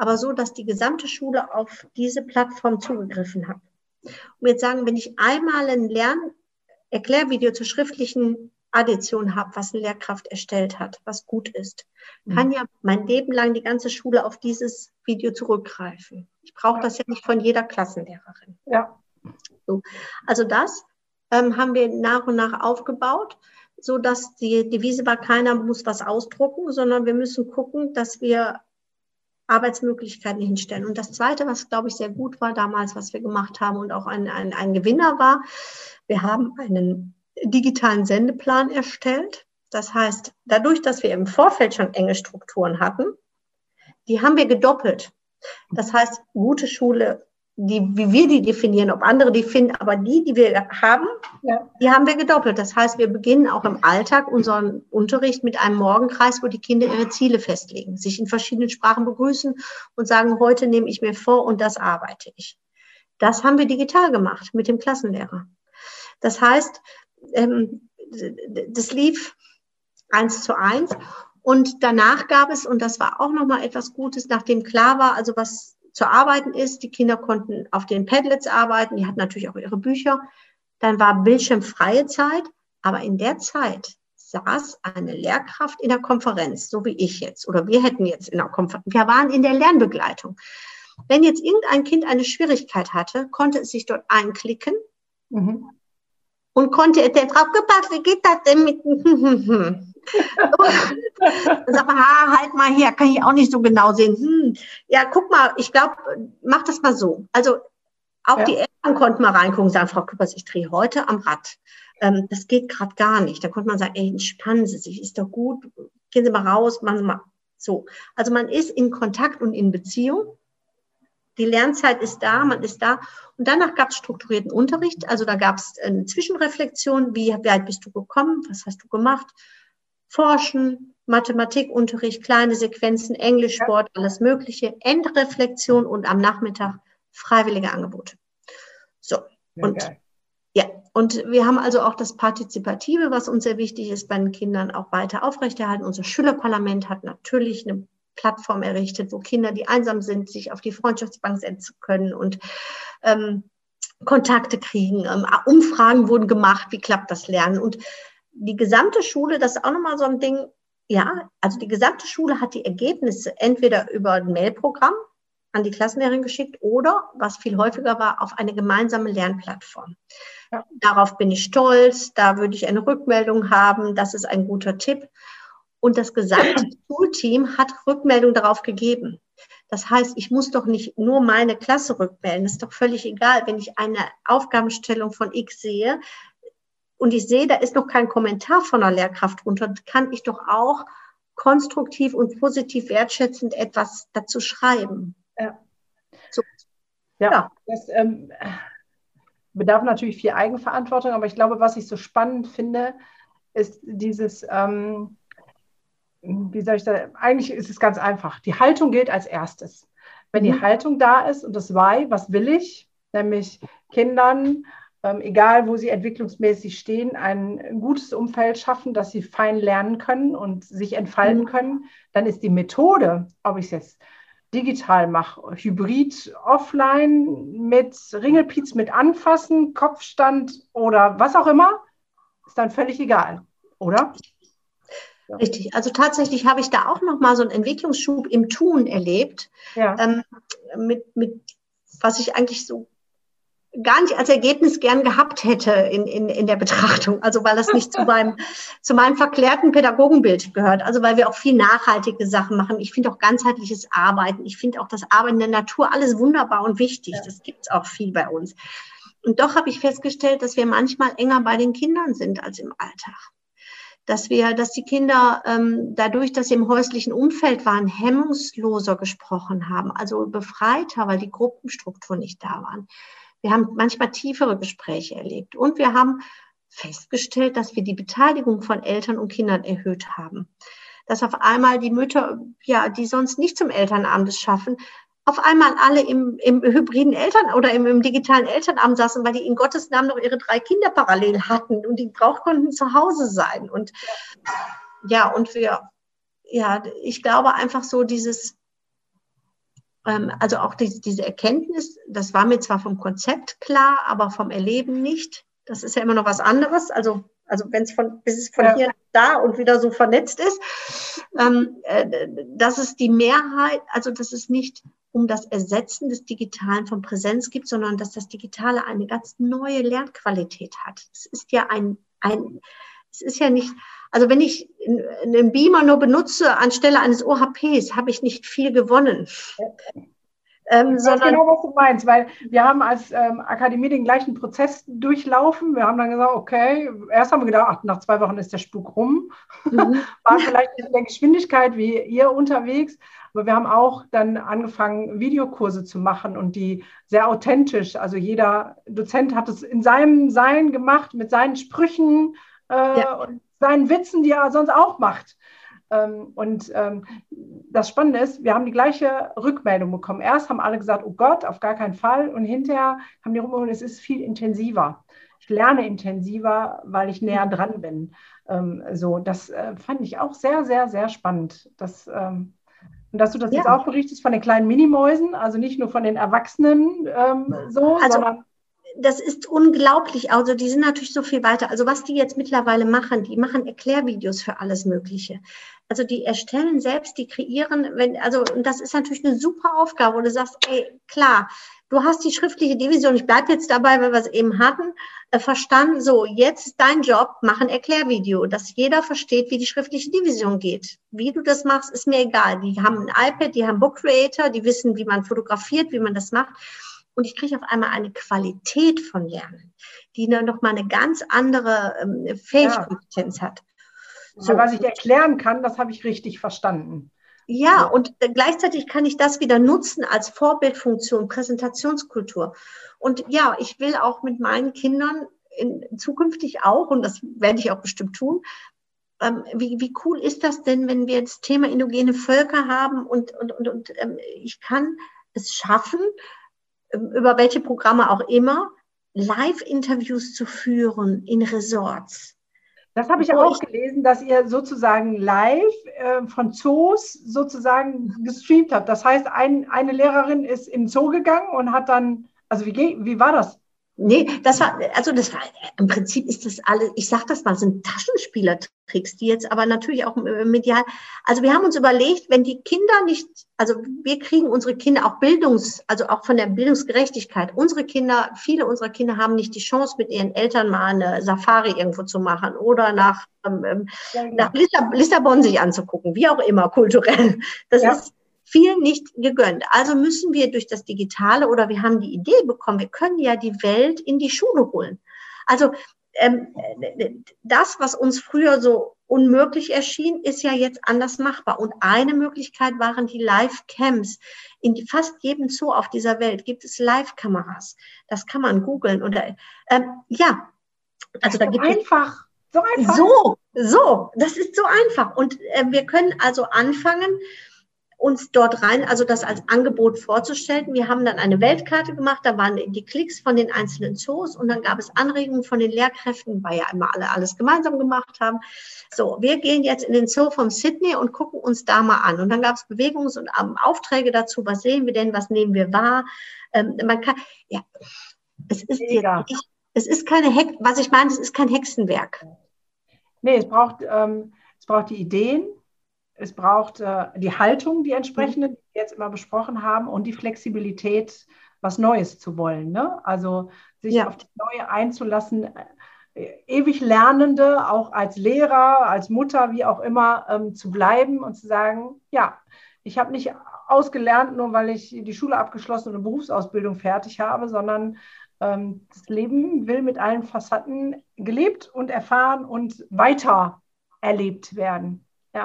aber so, dass die gesamte Schule auf diese Plattform zugegriffen hat. Und jetzt sagen, wenn ich einmal ein Lern-Erklärvideo zur schriftlichen Addition habe, was eine Lehrkraft erstellt hat, was gut ist, mhm. kann ja mein Leben lang die ganze Schule auf dieses Video zurückgreifen. Ich brauche das ja nicht von jeder Klassenlehrerin. Ja. So. Also das ähm, haben wir nach und nach aufgebaut, so dass die Devise war, keiner muss was ausdrucken, sondern wir müssen gucken, dass wir Arbeitsmöglichkeiten hinstellen. Und das Zweite, was, glaube ich, sehr gut war damals, was wir gemacht haben und auch ein, ein, ein Gewinner war, wir haben einen digitalen Sendeplan erstellt. Das heißt, dadurch, dass wir im Vorfeld schon enge Strukturen hatten, die haben wir gedoppelt. Das heißt, gute Schule die, wie wir die definieren, ob andere die finden, aber die, die wir haben, ja. die haben wir gedoppelt. Das heißt, wir beginnen auch im Alltag unseren Unterricht mit einem Morgenkreis, wo die Kinder ihre Ziele festlegen, sich in verschiedenen Sprachen begrüßen und sagen, heute nehme ich mir vor und das arbeite ich. Das haben wir digital gemacht mit dem Klassenlehrer. Das heißt, ähm, das lief eins zu eins. Und danach gab es, und das war auch nochmal etwas Gutes, nachdem klar war, also was zu arbeiten ist. Die Kinder konnten auf den Padlets arbeiten, die hatten natürlich auch ihre Bücher. Dann war bildschirmfreie Zeit, aber in der Zeit saß eine Lehrkraft in der Konferenz, so wie ich jetzt, oder wir hätten jetzt in der Konferenz, wir waren in der Lernbegleitung. Wenn jetzt irgendein Kind eine Schwierigkeit hatte, konnte es sich dort einklicken mhm. und konnte der drauf gepackt, wie geht das denn mit (laughs) Sag mal, ha, halt mal her, kann ich auch nicht so genau sehen. Hm. Ja, guck mal, ich glaube, mach das mal so. Also auch ja. die Eltern konnten mal reingucken und sagen, Frau Küppers, ich drehe heute am Rad. Ähm, das geht gerade gar nicht. Da konnte man sagen, ey, entspannen Sie sich, ist doch gut, gehen Sie mal raus, machen Sie mal so. Also man ist in Kontakt und in Beziehung. Die Lernzeit ist da, man ist da. Und danach gab es strukturierten Unterricht. Also da gab es eine Zwischenreflexion. Wie, wie weit bist du gekommen? Was hast du gemacht? Forschen, Mathematikunterricht, kleine Sequenzen, Englisch, Sport, alles Mögliche, Endreflexion und am Nachmittag freiwillige Angebote. So. und geil. ja, und wir haben also auch das Partizipative, was uns sehr wichtig ist, bei den Kindern auch weiter aufrechterhalten. Unser Schülerparlament hat natürlich eine Plattform errichtet, wo Kinder, die einsam sind, sich auf die Freundschaftsbank setzen können und ähm, Kontakte kriegen. Ähm, Umfragen wurden gemacht, wie klappt das Lernen. Und die gesamte Schule, das ist auch nochmal so ein Ding, ja, also die gesamte Schule hat die Ergebnisse entweder über ein Mailprogramm an die Klassenlehrerin geschickt oder, was viel häufiger war, auf eine gemeinsame Lernplattform. Ja. Darauf bin ich stolz, da würde ich eine Rückmeldung haben, das ist ein guter Tipp. Und das gesamte (clears throat) Schulteam hat Rückmeldung darauf gegeben. Das heißt, ich muss doch nicht nur meine Klasse rückmelden. Das ist doch völlig egal, wenn ich eine Aufgabenstellung von X sehe und ich sehe, da ist noch kein Kommentar von der Lehrkraft drunter, kann ich doch auch konstruktiv und positiv wertschätzend etwas dazu schreiben. Ja. So. Ja, ja. das ähm, bedarf natürlich viel Eigenverantwortung, aber ich glaube, was ich so spannend finde, ist dieses, ähm, wie soll ich sagen, eigentlich ist es ganz einfach. Die Haltung gilt als erstes. Wenn mhm. die Haltung da ist und das Why, was will ich, nämlich Kindern, ähm, egal wo sie entwicklungsmäßig stehen, ein gutes Umfeld schaffen, dass sie fein lernen können und sich entfalten mhm. können, dann ist die Methode, ob ich es jetzt digital mache, hybrid, offline, mit Ringelpiez, mit Anfassen, Kopfstand oder was auch immer, ist dann völlig egal, oder? Richtig. Also tatsächlich habe ich da auch noch mal so einen Entwicklungsschub im Tun erlebt, ja. ähm, mit, mit was ich eigentlich so gar nicht als Ergebnis gern gehabt hätte in, in, in der Betrachtung. Also weil das nicht zu meinem, (laughs) zu meinem verklärten Pädagogenbild gehört. Also weil wir auch viel nachhaltige Sachen machen. Ich finde auch ganzheitliches Arbeiten. Ich finde auch das Arbeiten in der Natur alles wunderbar und wichtig. Ja. Das gibt es auch viel bei uns. Und doch habe ich festgestellt, dass wir manchmal enger bei den Kindern sind als im Alltag. Dass wir, dass die Kinder ähm, dadurch, dass sie im häuslichen Umfeld waren, hemmungsloser gesprochen haben, also befreiter, weil die Gruppenstruktur nicht da waren wir haben manchmal tiefere Gespräche erlebt und wir haben festgestellt, dass wir die Beteiligung von Eltern und Kindern erhöht haben. Dass auf einmal die Mütter, ja, die sonst nicht zum Elternabend es schaffen, auf einmal alle im, im hybriden Eltern oder im, im, digitalen Elternabend saßen, weil die in Gottes Namen noch ihre drei Kinder parallel hatten und die brauch konnten zu Hause sein. Und ja, und wir, ja, ich glaube einfach so dieses, also auch die, diese Erkenntnis, das war mir zwar vom Konzept klar, aber vom Erleben nicht. Das ist ja immer noch was anderes. Also, also wenn es von, bis es von ja. hier da und wieder so vernetzt ist, ähm, äh, dass es die Mehrheit, also dass es nicht um das Ersetzen des Digitalen von Präsenz gibt, sondern dass das Digitale eine ganz neue Lernqualität hat. Es ist ja ein, ein es ist ja nicht, also wenn ich einen Beamer nur benutze anstelle eines OHPs, habe ich nicht viel gewonnen. Ähm, ich weiß genau, was du meinst, weil wir haben als ähm, Akademie den gleichen Prozess durchlaufen. Wir haben dann gesagt, okay, erst haben wir gedacht, ach, nach zwei Wochen ist der Spuk rum. Mhm. (laughs) War vielleicht in der Geschwindigkeit wie ihr unterwegs, aber wir haben auch dann angefangen, Videokurse zu machen und die sehr authentisch, also jeder Dozent hat es in seinem Sein gemacht, mit seinen Sprüchen äh, ja. und seinen Witzen, die er sonst auch macht. Ähm, und ähm, das Spannende ist, wir haben die gleiche Rückmeldung bekommen. Erst haben alle gesagt, oh Gott, auf gar keinen Fall. Und hinterher haben die rumgeholt, es ist viel intensiver. Ich lerne intensiver, weil ich näher dran bin. Ähm, so, das äh, fand ich auch sehr, sehr, sehr spannend. Das, und dass du das ja. jetzt auch berichtest von den kleinen Minimäusen, also nicht nur von den Erwachsenen ähm, so, also, sondern das ist unglaublich. Also die sind natürlich so viel weiter. Also was die jetzt mittlerweile machen, die machen Erklärvideos für alles Mögliche. Also die erstellen selbst, die kreieren, wenn, also und das ist natürlich eine super Aufgabe, wo du sagst, ey, klar, du hast die schriftliche Division, ich bleibe jetzt dabei, weil wir es eben hatten, äh, verstanden, so, jetzt ist dein Job, mach ein Erklärvideo, dass jeder versteht, wie die schriftliche Division geht. Wie du das machst, ist mir egal. Die haben ein iPad, die haben Book Creator, die wissen, wie man fotografiert, wie man das macht und ich kriege auf einmal eine Qualität von Lernen, die dann nochmal eine ganz andere ähm, ja. hat. So. Was ich erklären kann, das habe ich richtig verstanden. Ja, und äh, gleichzeitig kann ich das wieder nutzen als Vorbildfunktion, Präsentationskultur. Und ja, ich will auch mit meinen Kindern in, zukünftig auch, und das werde ich auch bestimmt tun, ähm, wie, wie cool ist das denn, wenn wir das Thema indogene Völker haben und, und, und, und ähm, ich kann es schaffen, über welche Programme auch immer, Live-Interviews zu führen in Resorts. Das habe ich auch gelesen, dass ihr sozusagen live äh, von Zoos sozusagen gestreamt habt. Das heißt, ein, eine Lehrerin ist im Zoo gegangen und hat dann, also wie, wie war das? Nee, das war, also das war, im Prinzip ist das alles, ich sag das mal, sind Taschenspielertricks, die jetzt aber natürlich auch äh, medial, also wir haben uns überlegt, wenn die Kinder nicht, also wir kriegen unsere Kinder auch Bildungs, also auch von der Bildungsgerechtigkeit, unsere Kinder, viele unserer Kinder haben nicht die Chance, mit ihren Eltern mal eine Safari irgendwo zu machen oder nach, ähm, ähm ja, ja. nach Lissabon sich anzugucken, wie auch immer, kulturell. Das ja. ist, vielen nicht gegönnt. Also müssen wir durch das Digitale oder wir haben die Idee bekommen, wir können ja die Welt in die Schule holen. Also ähm, das, was uns früher so unmöglich erschien, ist ja jetzt anders machbar. Und eine Möglichkeit waren die Live-Camps. In fast jedem Zoo auf dieser Welt gibt es Live-Kameras. Das kann man googeln. Oder ähm, ja, also da gibt einfach. So einfach. So, so, das ist so einfach. Und äh, wir können also anfangen, uns dort rein, also das als Angebot vorzustellen. Wir haben dann eine Weltkarte gemacht, da waren die Klicks von den einzelnen Zoos und dann gab es Anregungen von den Lehrkräften, weil ja immer alle alles gemeinsam gemacht haben. So, wir gehen jetzt in den Zoo vom Sydney und gucken uns da mal an. Und dann gab es Bewegungs- und ähm, Aufträge dazu, was sehen wir denn, was nehmen wir wahr. Ähm, man kann, ja, es ist, ja. ich, es ist keine Hex, was ich meine, es ist kein Hexenwerk. Nee, es braucht, ähm, es braucht die Ideen, es braucht äh, die Haltung, die entsprechende, die wir jetzt immer besprochen haben, und die Flexibilität, was Neues zu wollen. Ne? Also sich ja. auf das Neue einzulassen, äh, ewig Lernende, auch als Lehrer, als Mutter, wie auch immer, ähm, zu bleiben und zu sagen, ja, ich habe nicht ausgelernt, nur weil ich die Schule abgeschlossen und eine Berufsausbildung fertig habe, sondern ähm, das Leben will mit allen Facetten gelebt und erfahren und weiter erlebt werden. Ja.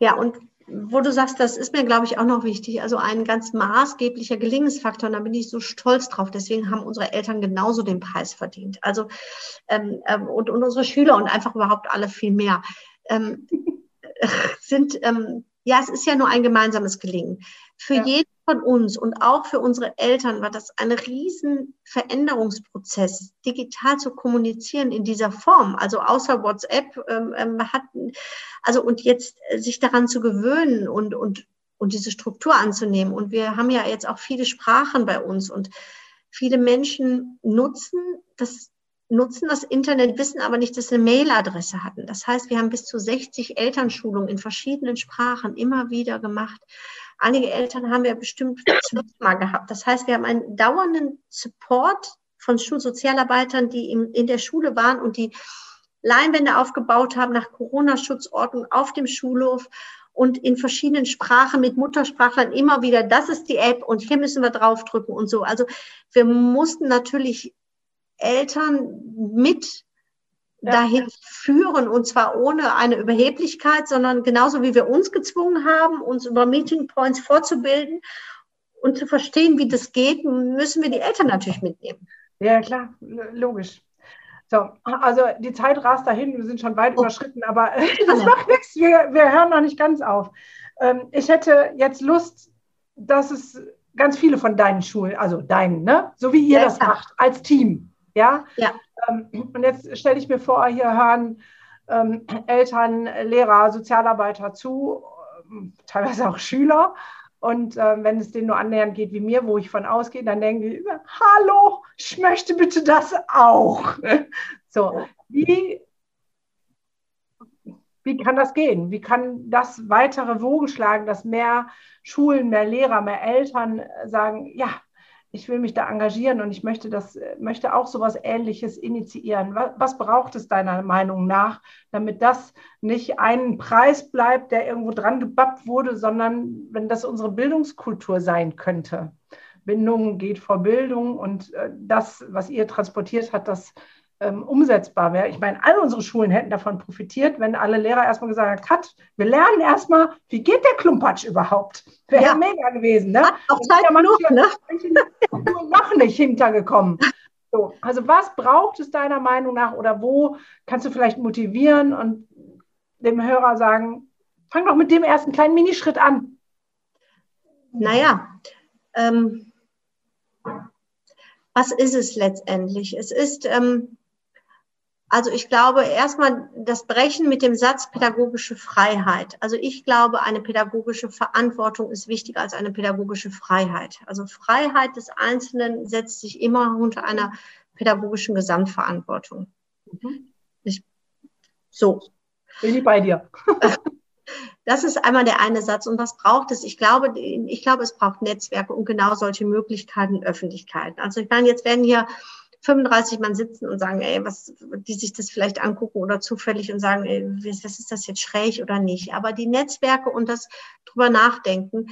Ja, und wo du sagst, das ist mir, glaube ich, auch noch wichtig. Also ein ganz maßgeblicher Gelingensfaktor, und da bin ich so stolz drauf. Deswegen haben unsere Eltern genauso den Preis verdient. Also ähm, ähm und, und unsere Schüler und einfach überhaupt alle viel mehr. Ähm, (laughs) sind, ähm, ja, es ist ja nur ein gemeinsames Gelingen. Für ja. jeden von uns und auch für unsere Eltern war das ein riesen Veränderungsprozess, digital zu kommunizieren in dieser Form. Also außer WhatsApp ähm, ähm, hatten, also und jetzt äh, sich daran zu gewöhnen und, und, und diese Struktur anzunehmen. Und wir haben ja jetzt auch viele Sprachen bei uns und viele Menschen nutzen das nutzen das Internet, wissen aber nicht, dass sie eine Mailadresse hatten. Das heißt, wir haben bis zu 60 Elternschulungen in verschiedenen Sprachen immer wieder gemacht. Einige Eltern haben wir bestimmt zwölfmal gehabt. Das heißt, wir haben einen dauernden Support von Schulsozialarbeitern, die in, in der Schule waren und die Leinwände aufgebaut haben nach Corona-Schutzordnung auf dem Schulhof und in verschiedenen Sprachen mit Muttersprachlern immer wieder, das ist die App und hier müssen wir draufdrücken und so. Also wir mussten natürlich Eltern mit ja. dahin führen und zwar ohne eine Überheblichkeit, sondern genauso wie wir uns gezwungen haben, uns über Meeting Points vorzubilden und zu verstehen, wie das geht, müssen wir die Eltern natürlich mitnehmen. Ja, klar, logisch. So, also die Zeit rast dahin, wir sind schon weit oh. überschritten, aber (laughs) das macht nichts, wir, wir hören noch nicht ganz auf. Ähm, ich hätte jetzt Lust, dass es ganz viele von deinen Schulen, also deinen, ne? so wie ihr ja, das klar. macht, als Team, ja? Ja. Ähm, und jetzt stelle ich mir vor, hier hören ähm, Eltern, Lehrer, Sozialarbeiter zu, ähm, teilweise auch Schüler. Und äh, wenn es denen nur annähernd geht wie mir, wo ich von ausgehe, dann denken die, hallo, ich möchte bitte das auch. (laughs) So, wie, wie kann das gehen? Wie kann das weitere Wogen schlagen, dass mehr Schulen, mehr Lehrer, mehr Eltern sagen, ja, ich will mich da engagieren und ich möchte das, möchte auch sowas Ähnliches initiieren. Was, was, braucht es deiner Meinung nach, damit das nicht ein Preis bleibt, der irgendwo dran gebappt wurde, sondern wenn das unsere Bildungskultur sein könnte? Bindung geht vor Bildung und äh, das, was ihr transportiert hat, das ähm, umsetzbar wäre. Ich meine, alle unsere Schulen hätten davon profitiert, wenn alle Lehrer erstmal gesagt haben, Kat, wir lernen erstmal, wie geht der Klumpatsch überhaupt? Wäre ja. mega gewesen. Ne? Auch Zeit ja manche, ne? noch nicht hintergekommen. So, also was braucht es deiner Meinung nach oder wo kannst du vielleicht motivieren und dem Hörer sagen, fang doch mit dem ersten kleinen Minischritt an. Naja, ähm, was ist es letztendlich? Es ist, ähm, also ich glaube erstmal das Brechen mit dem Satz pädagogische Freiheit. Also ich glaube, eine pädagogische Verantwortung ist wichtiger als eine pädagogische Freiheit. Also Freiheit des Einzelnen setzt sich immer unter einer pädagogischen Gesamtverantwortung. Mhm. Ich, so. Bin ich bei dir. (laughs) Das ist einmal der eine Satz. Und was braucht es? Ich glaube, ich glaube, es braucht Netzwerke und genau solche Möglichkeiten, Öffentlichkeiten. Also ich meine, jetzt werden hier 35 Mann sitzen und sagen, ey, was, die sich das vielleicht angucken oder zufällig und sagen, ey, was ist das jetzt schräg oder nicht? Aber die Netzwerke und das drüber nachdenken,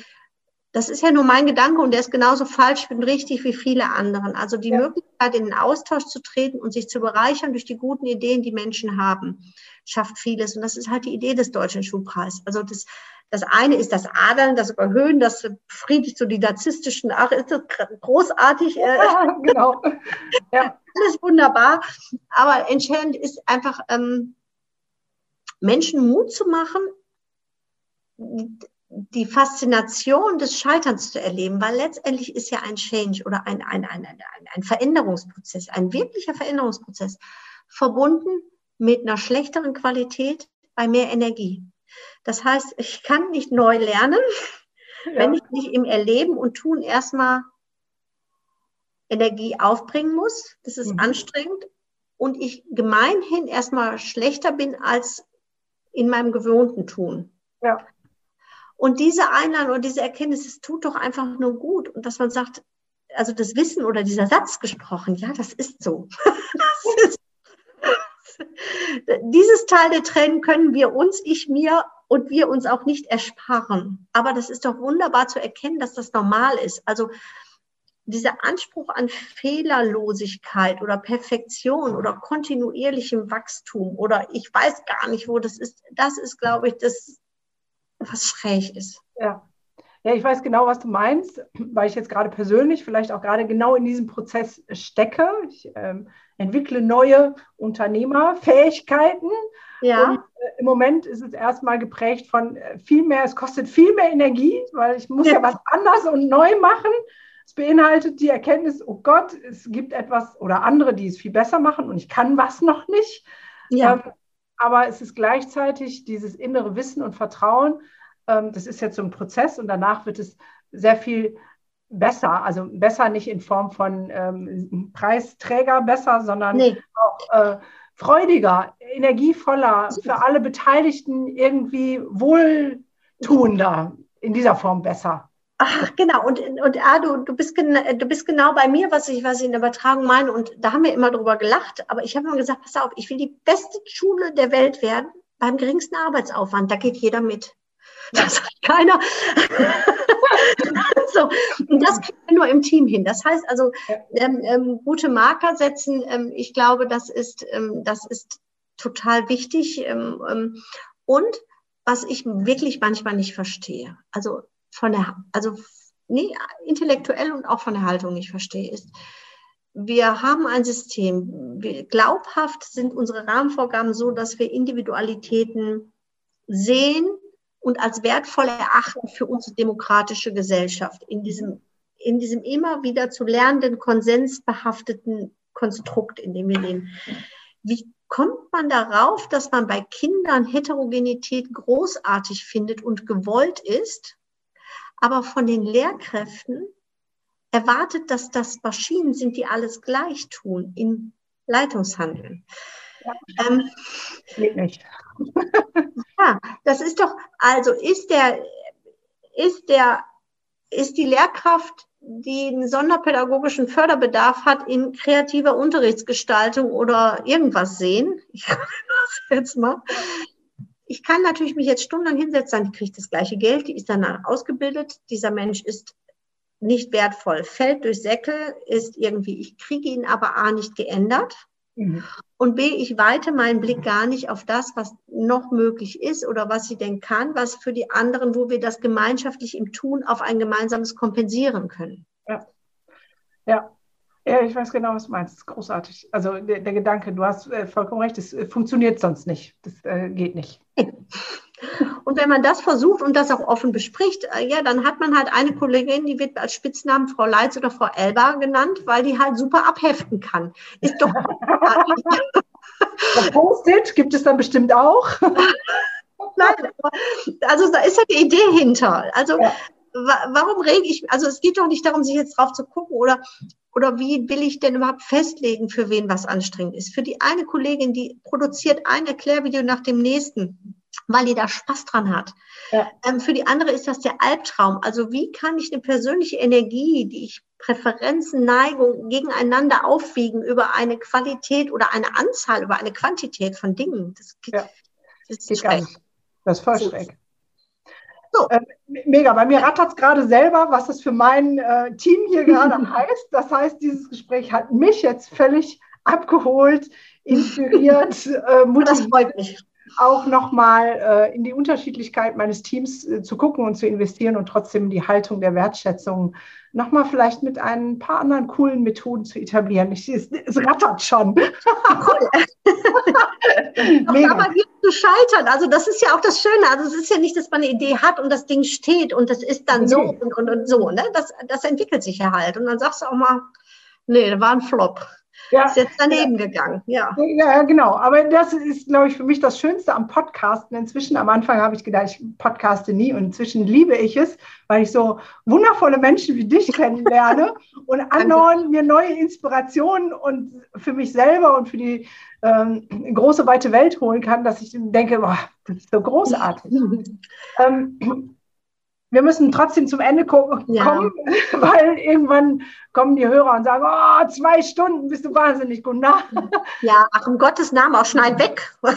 das ist ja nur mein Gedanke und der ist genauso falsch und richtig wie viele anderen. Also die ja. Möglichkeit, in den Austausch zu treten und sich zu bereichern durch die guten Ideen, die Menschen haben, schafft vieles. Und das ist halt die Idee des Deutschen Schulpreises. Also das, das eine ist das Adern, das Überhöhen, das friedlich so die narzisstischen, ach, ist das großartig. Äh, ja, genau. Ja. Alles wunderbar. Aber entscheidend ist einfach, ähm, Menschen Mut zu machen, die Faszination des Scheiterns zu erleben, weil letztendlich ist ja ein Change oder ein, ein, ein, ein, ein Veränderungsprozess, ein wirklicher Veränderungsprozess, verbunden mit einer schlechteren Qualität bei mehr Energie. Das heißt, ich kann nicht neu lernen, (laughs) ja. wenn ich nicht im Erleben und Tun erstmal Energie aufbringen muss. Das ist mhm. anstrengend. Und ich gemeinhin erstmal schlechter bin als in meinem gewohnten Tun. Ja. Und diese Einladung und diese Erkenntnis, es tut doch einfach nur gut. Und dass man sagt, also das Wissen oder dieser Satz gesprochen, ja, das ist so. (laughs) das ist, dieses Teil der Tränen können wir uns, ich mir und wir uns auch nicht ersparen. Aber das ist doch wunderbar zu erkennen, dass das normal ist. Also dieser Anspruch an Fehlerlosigkeit oder Perfektion oder kontinuierlichem Wachstum oder ich weiß gar nicht, wo das ist, das ist, glaube ich, das, was schräg ist. Ja. Ja, ich weiß genau, was du meinst, weil ich jetzt gerade persönlich vielleicht auch gerade genau in diesem Prozess stecke. Ich ähm, entwickle neue Unternehmerfähigkeiten. Ja. Und äh, im Moment ist es erstmal geprägt von äh, viel mehr, es kostet viel mehr Energie, weil ich muss ja, ja was anders und neu machen. Es beinhaltet die Erkenntnis, oh Gott, es gibt etwas oder andere, die es viel besser machen und ich kann was noch nicht. Ja. Ähm, aber es ist gleichzeitig dieses innere Wissen und Vertrauen. Ähm, das ist jetzt so ein Prozess und danach wird es sehr viel besser, also besser nicht in Form von ähm, Preisträger besser, sondern nee. auch äh, freudiger, energievoller, für alle Beteiligten irgendwie wohltuender, in dieser Form besser. Ach, genau. Und, und ah, du, du, bist du bist genau bei mir, was ich, was ich in der Übertragung meine. Und da haben wir immer drüber gelacht. Aber ich habe immer gesagt, pass auf, ich will die beste Schule der Welt werden beim geringsten Arbeitsaufwand. Da geht jeder mit. Das sagt keiner. (laughs) so, und das kriegen wir nur im Team hin. Das heißt also, ähm, ähm, gute Marker setzen, ähm, ich glaube, das ist, ähm, das ist total wichtig. Ähm, ähm, und was ich wirklich manchmal nicht verstehe, also von der, also nee, intellektuell und auch von der Haltung nicht verstehe, ist, wir haben ein System, wir, glaubhaft sind unsere Rahmenvorgaben so, dass wir Individualitäten sehen, und als wertvoll erachten für unsere demokratische Gesellschaft in diesem, in diesem immer wieder zu lernenden, konsensbehafteten Konstrukt, in dem wir leben. Wie kommt man darauf, dass man bei Kindern Heterogenität großartig findet und gewollt ist, aber von den Lehrkräften erwartet, dass das Maschinen sind, die alles gleich tun in Leitungshandeln. Ja, ähm, geht nicht. (laughs) ja, das ist doch, also ist der, ist der, ist die Lehrkraft, die einen sonderpädagogischen Förderbedarf hat in kreativer Unterrichtsgestaltung oder irgendwas sehen. Ich (laughs) kann das jetzt mal. Ich kann natürlich mich jetzt stundenlang hinsetzen, die kriegt das gleiche Geld, die ist danach ausgebildet. Dieser Mensch ist nicht wertvoll, fällt durch Säckel, ist irgendwie, ich kriege ihn aber A nicht geändert mhm. Und B, ich weite meinen Blick gar nicht auf das, was noch möglich ist oder was sie denn kann, was für die anderen, wo wir das gemeinschaftlich im Tun auf ein gemeinsames kompensieren können. Ja, ja. Ja, ich weiß genau, was du meinst. Das ist großartig. Also der, der Gedanke, du hast äh, vollkommen recht, das äh, funktioniert sonst nicht. Das äh, geht nicht. (laughs) Und wenn man das versucht und das auch offen bespricht, äh, ja, dann hat man halt eine Kollegin, die wird als Spitznamen Frau Leitz oder Frau Elba genannt, weil die halt super abheften kann. Ist doch. (laughs) Post-it gibt es dann bestimmt auch. (laughs) Nein, also da ist ja die Idee hinter. Also ja. warum rege ich, also es geht doch nicht darum, sich jetzt drauf zu gucken oder, oder wie will ich denn überhaupt festlegen, für wen was anstrengend ist. Für die eine Kollegin, die produziert ein Erklärvideo nach dem nächsten weil die da Spaß dran hat. Ja. Ähm, für die andere ist das der Albtraum. Also wie kann ich eine persönliche Energie, die ich Präferenzen, Neigung gegeneinander aufwiegen über eine Qualität oder eine Anzahl, über eine Quantität von Dingen? Das, geht, ja. das ist schräg. Das ist voll schräg. So. Äh, mega. Bei mir rattert es gerade selber, was das für mein äh, Team hier gerade (laughs) heißt. Das heißt, dieses Gespräch hat mich jetzt völlig abgeholt, inspiriert, (laughs) äh, motiviert. Das freut mich auch nochmal äh, in die Unterschiedlichkeit meines Teams äh, zu gucken und zu investieren und trotzdem die Haltung der Wertschätzung nochmal vielleicht mit ein paar anderen coolen Methoden zu etablieren. Ich, es, es rattert schon. Cool. (laughs) aber hier zu scheitern, also das ist ja auch das Schöne. Also es ist ja nicht, dass man eine Idee hat und das Ding steht und das ist dann nee. so und, und, und so. Ne? Das, das entwickelt sich ja halt. Und dann sagst du auch mal, nee, das war ein Flop. Ja. Ist jetzt daneben gegangen, ja. Ja, genau. Aber das ist, glaube ich, für mich das Schönste am Podcasten. Inzwischen, am Anfang habe ich gedacht, ich podcaste nie und inzwischen liebe ich es, weil ich so wundervolle Menschen wie dich kennenlerne (laughs) und andauernd mir neue Inspirationen und für mich selber und für die ähm, große, weite Welt holen kann, dass ich denke, boah, das ist so großartig. (laughs) ähm, wir müssen trotzdem zum Ende ko ja. kommen, (laughs) weil irgendwann kommen die Hörer und sagen, oh, zwei Stunden, bist du wahnsinnig gut nach. Ja, ach, um Gottes Namen, auch schneid weg. (laughs) Nein,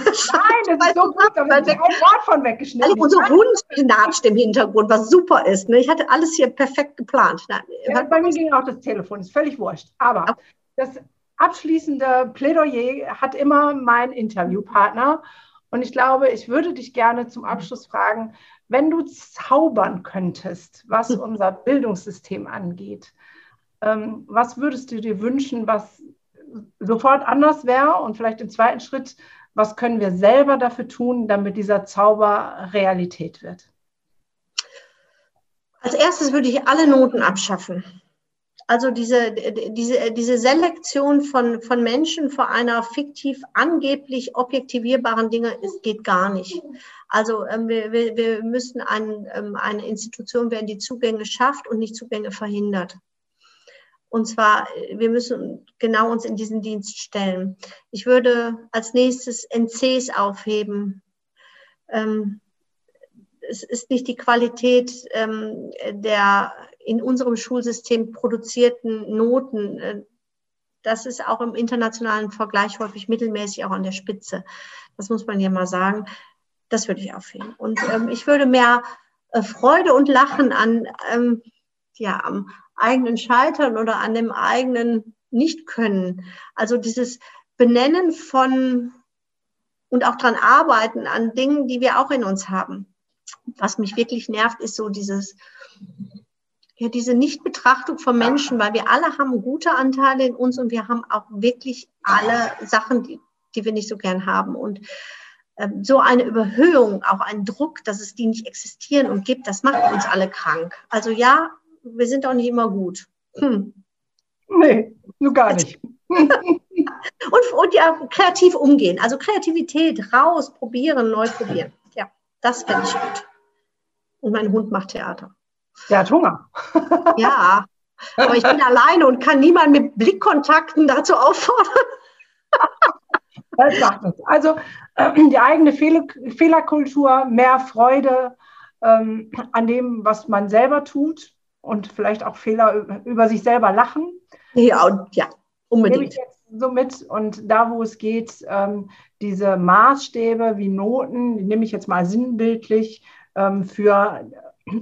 das ist so gut, da wird ein Wort von weggeschnitten. Also unser Hund knatscht im Hintergrund, was super ist. Ne? Ich hatte alles hier perfekt geplant. Ja, bei mir ging auch das Telefon, ist völlig wurscht. Aber das abschließende Plädoyer hat immer mein Interviewpartner. Und ich glaube, ich würde dich gerne zum Abschluss fragen, wenn du zaubern könntest, was hm. unser Bildungssystem angeht, ähm, was würdest du dir wünschen, was sofort anders wäre? Und vielleicht im zweiten Schritt, was können wir selber dafür tun, damit dieser Zauber Realität wird? Als erstes würde ich alle Noten abschaffen. Also diese, diese, diese Selektion von, von Menschen vor einer fiktiv angeblich objektivierbaren Dinge, es geht gar nicht. Also ähm, wir, wir, wir müssen ein, ähm, eine Institution werden, die Zugänge schafft und nicht Zugänge verhindert. Und zwar, wir müssen genau uns in diesen Dienst stellen. Ich würde als nächstes NCs aufheben. Ähm, es ist nicht die Qualität ähm, der in unserem Schulsystem produzierten Noten, äh, das ist auch im internationalen Vergleich häufig mittelmäßig auch an der Spitze. Das muss man ja mal sagen. Das würde ich aufheben. Und ähm, ich würde mehr äh, Freude und Lachen an, ähm, ja, am eigenen Scheitern oder an dem eigenen Nicht-Können. Also dieses Benennen von und auch dran arbeiten an Dingen, die wir auch in uns haben. Was mich wirklich nervt, ist so dieses, ja, diese Nichtbetrachtung von Menschen, weil wir alle haben gute Anteile in uns und wir haben auch wirklich alle Sachen, die, die wir nicht so gern haben. Und ähm, so eine Überhöhung, auch ein Druck, dass es die nicht existieren und gibt, das macht uns alle krank. Also ja, wir sind auch nicht immer gut. Hm. Nee, nur gar nicht. (laughs) und, und ja, kreativ umgehen. Also Kreativität, raus, probieren, neu probieren. Ja, das finde ich gut. Und mein Hund macht Theater. Der hat Hunger. ja, aber ich bin (laughs) alleine und kann niemanden mit Blickkontakten dazu auffordern. das macht nichts. Also äh, die eigene Fehl Fehlerkultur, mehr Freude ähm, an dem, was man selber tut und vielleicht auch Fehler über, sich selber lachen. Ja, und, ja unbedingt. Nehme ich jetzt so mit und da, wo es geht, ähm, diese Maßstäbe wie Noten, die nehme ich jetzt mal sinnbildlich ähm, für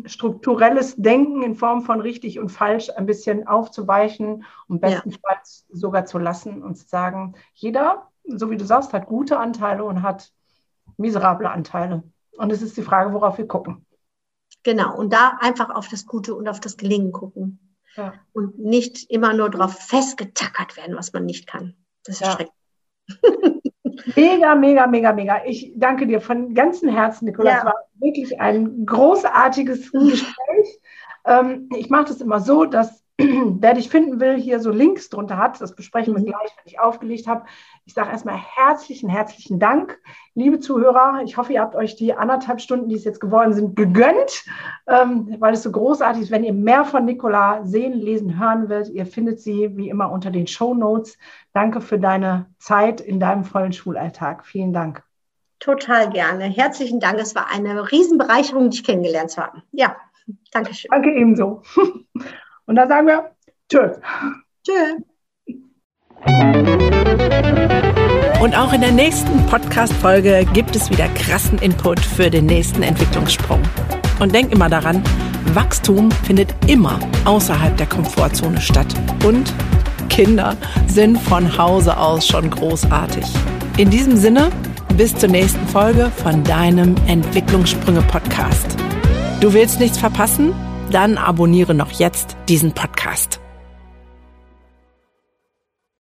strukturelles Denken in Form von richtig und falsch ein bisschen aufzuweichen und bestenfalls ja. sogar zu lassen und zu sagen, jeder, so wie du sagst, hat gute Anteile und hat miserable Anteile. Und es ist die Frage, worauf wir gucken. Genau, und da einfach auf das Gute und auf das Gelingen gucken. Ja. Und nicht immer nur darauf festgetackert werden, was man nicht kann. Das ist ja. schrecklich. (laughs) Mega, mega, mega, mega. Ich danke dir von ganzem Herzen, Nicola. Ja. Es war wirklich ein großartiges Gespräch. Ähm, ich mache das immer so, dass (clears throat) wer dich finden will, hier so Links drunter hat. Das besprechen wir mhm. gleich, wenn ich aufgelegt habe. Ich sage erstmal herzlichen, herzlichen Dank, liebe Zuhörer. Ich hoffe, ihr habt euch die anderthalb Stunden, die es jetzt geworden sind, gegönnt, ähm, weil es so großartig ist. Wenn ihr mehr von Nicola sehen, lesen, hören wollt, ihr findet sie wie immer unter den Show Notes. Danke für deine Zeit in deinem vollen Schulalltag. Vielen Dank. Total gerne. Herzlichen Dank. Es war eine Riesenbereicherung, dich kennengelernt zu haben. Ja, danke schön. Danke ebenso. (laughs) Und dann sagen wir Tschö. Tschö. Und auch in der nächsten Podcast-Folge gibt es wieder krassen Input für den nächsten Entwicklungssprung. Und denk immer daran, Wachstum findet immer außerhalb der Komfortzone statt. Und Kinder sind von Hause aus schon großartig. In diesem Sinne, bis zur nächsten Folge von deinem Entwicklungssprünge-Podcast. Du willst nichts verpassen? Dann abonniere noch jetzt diesen Podcast.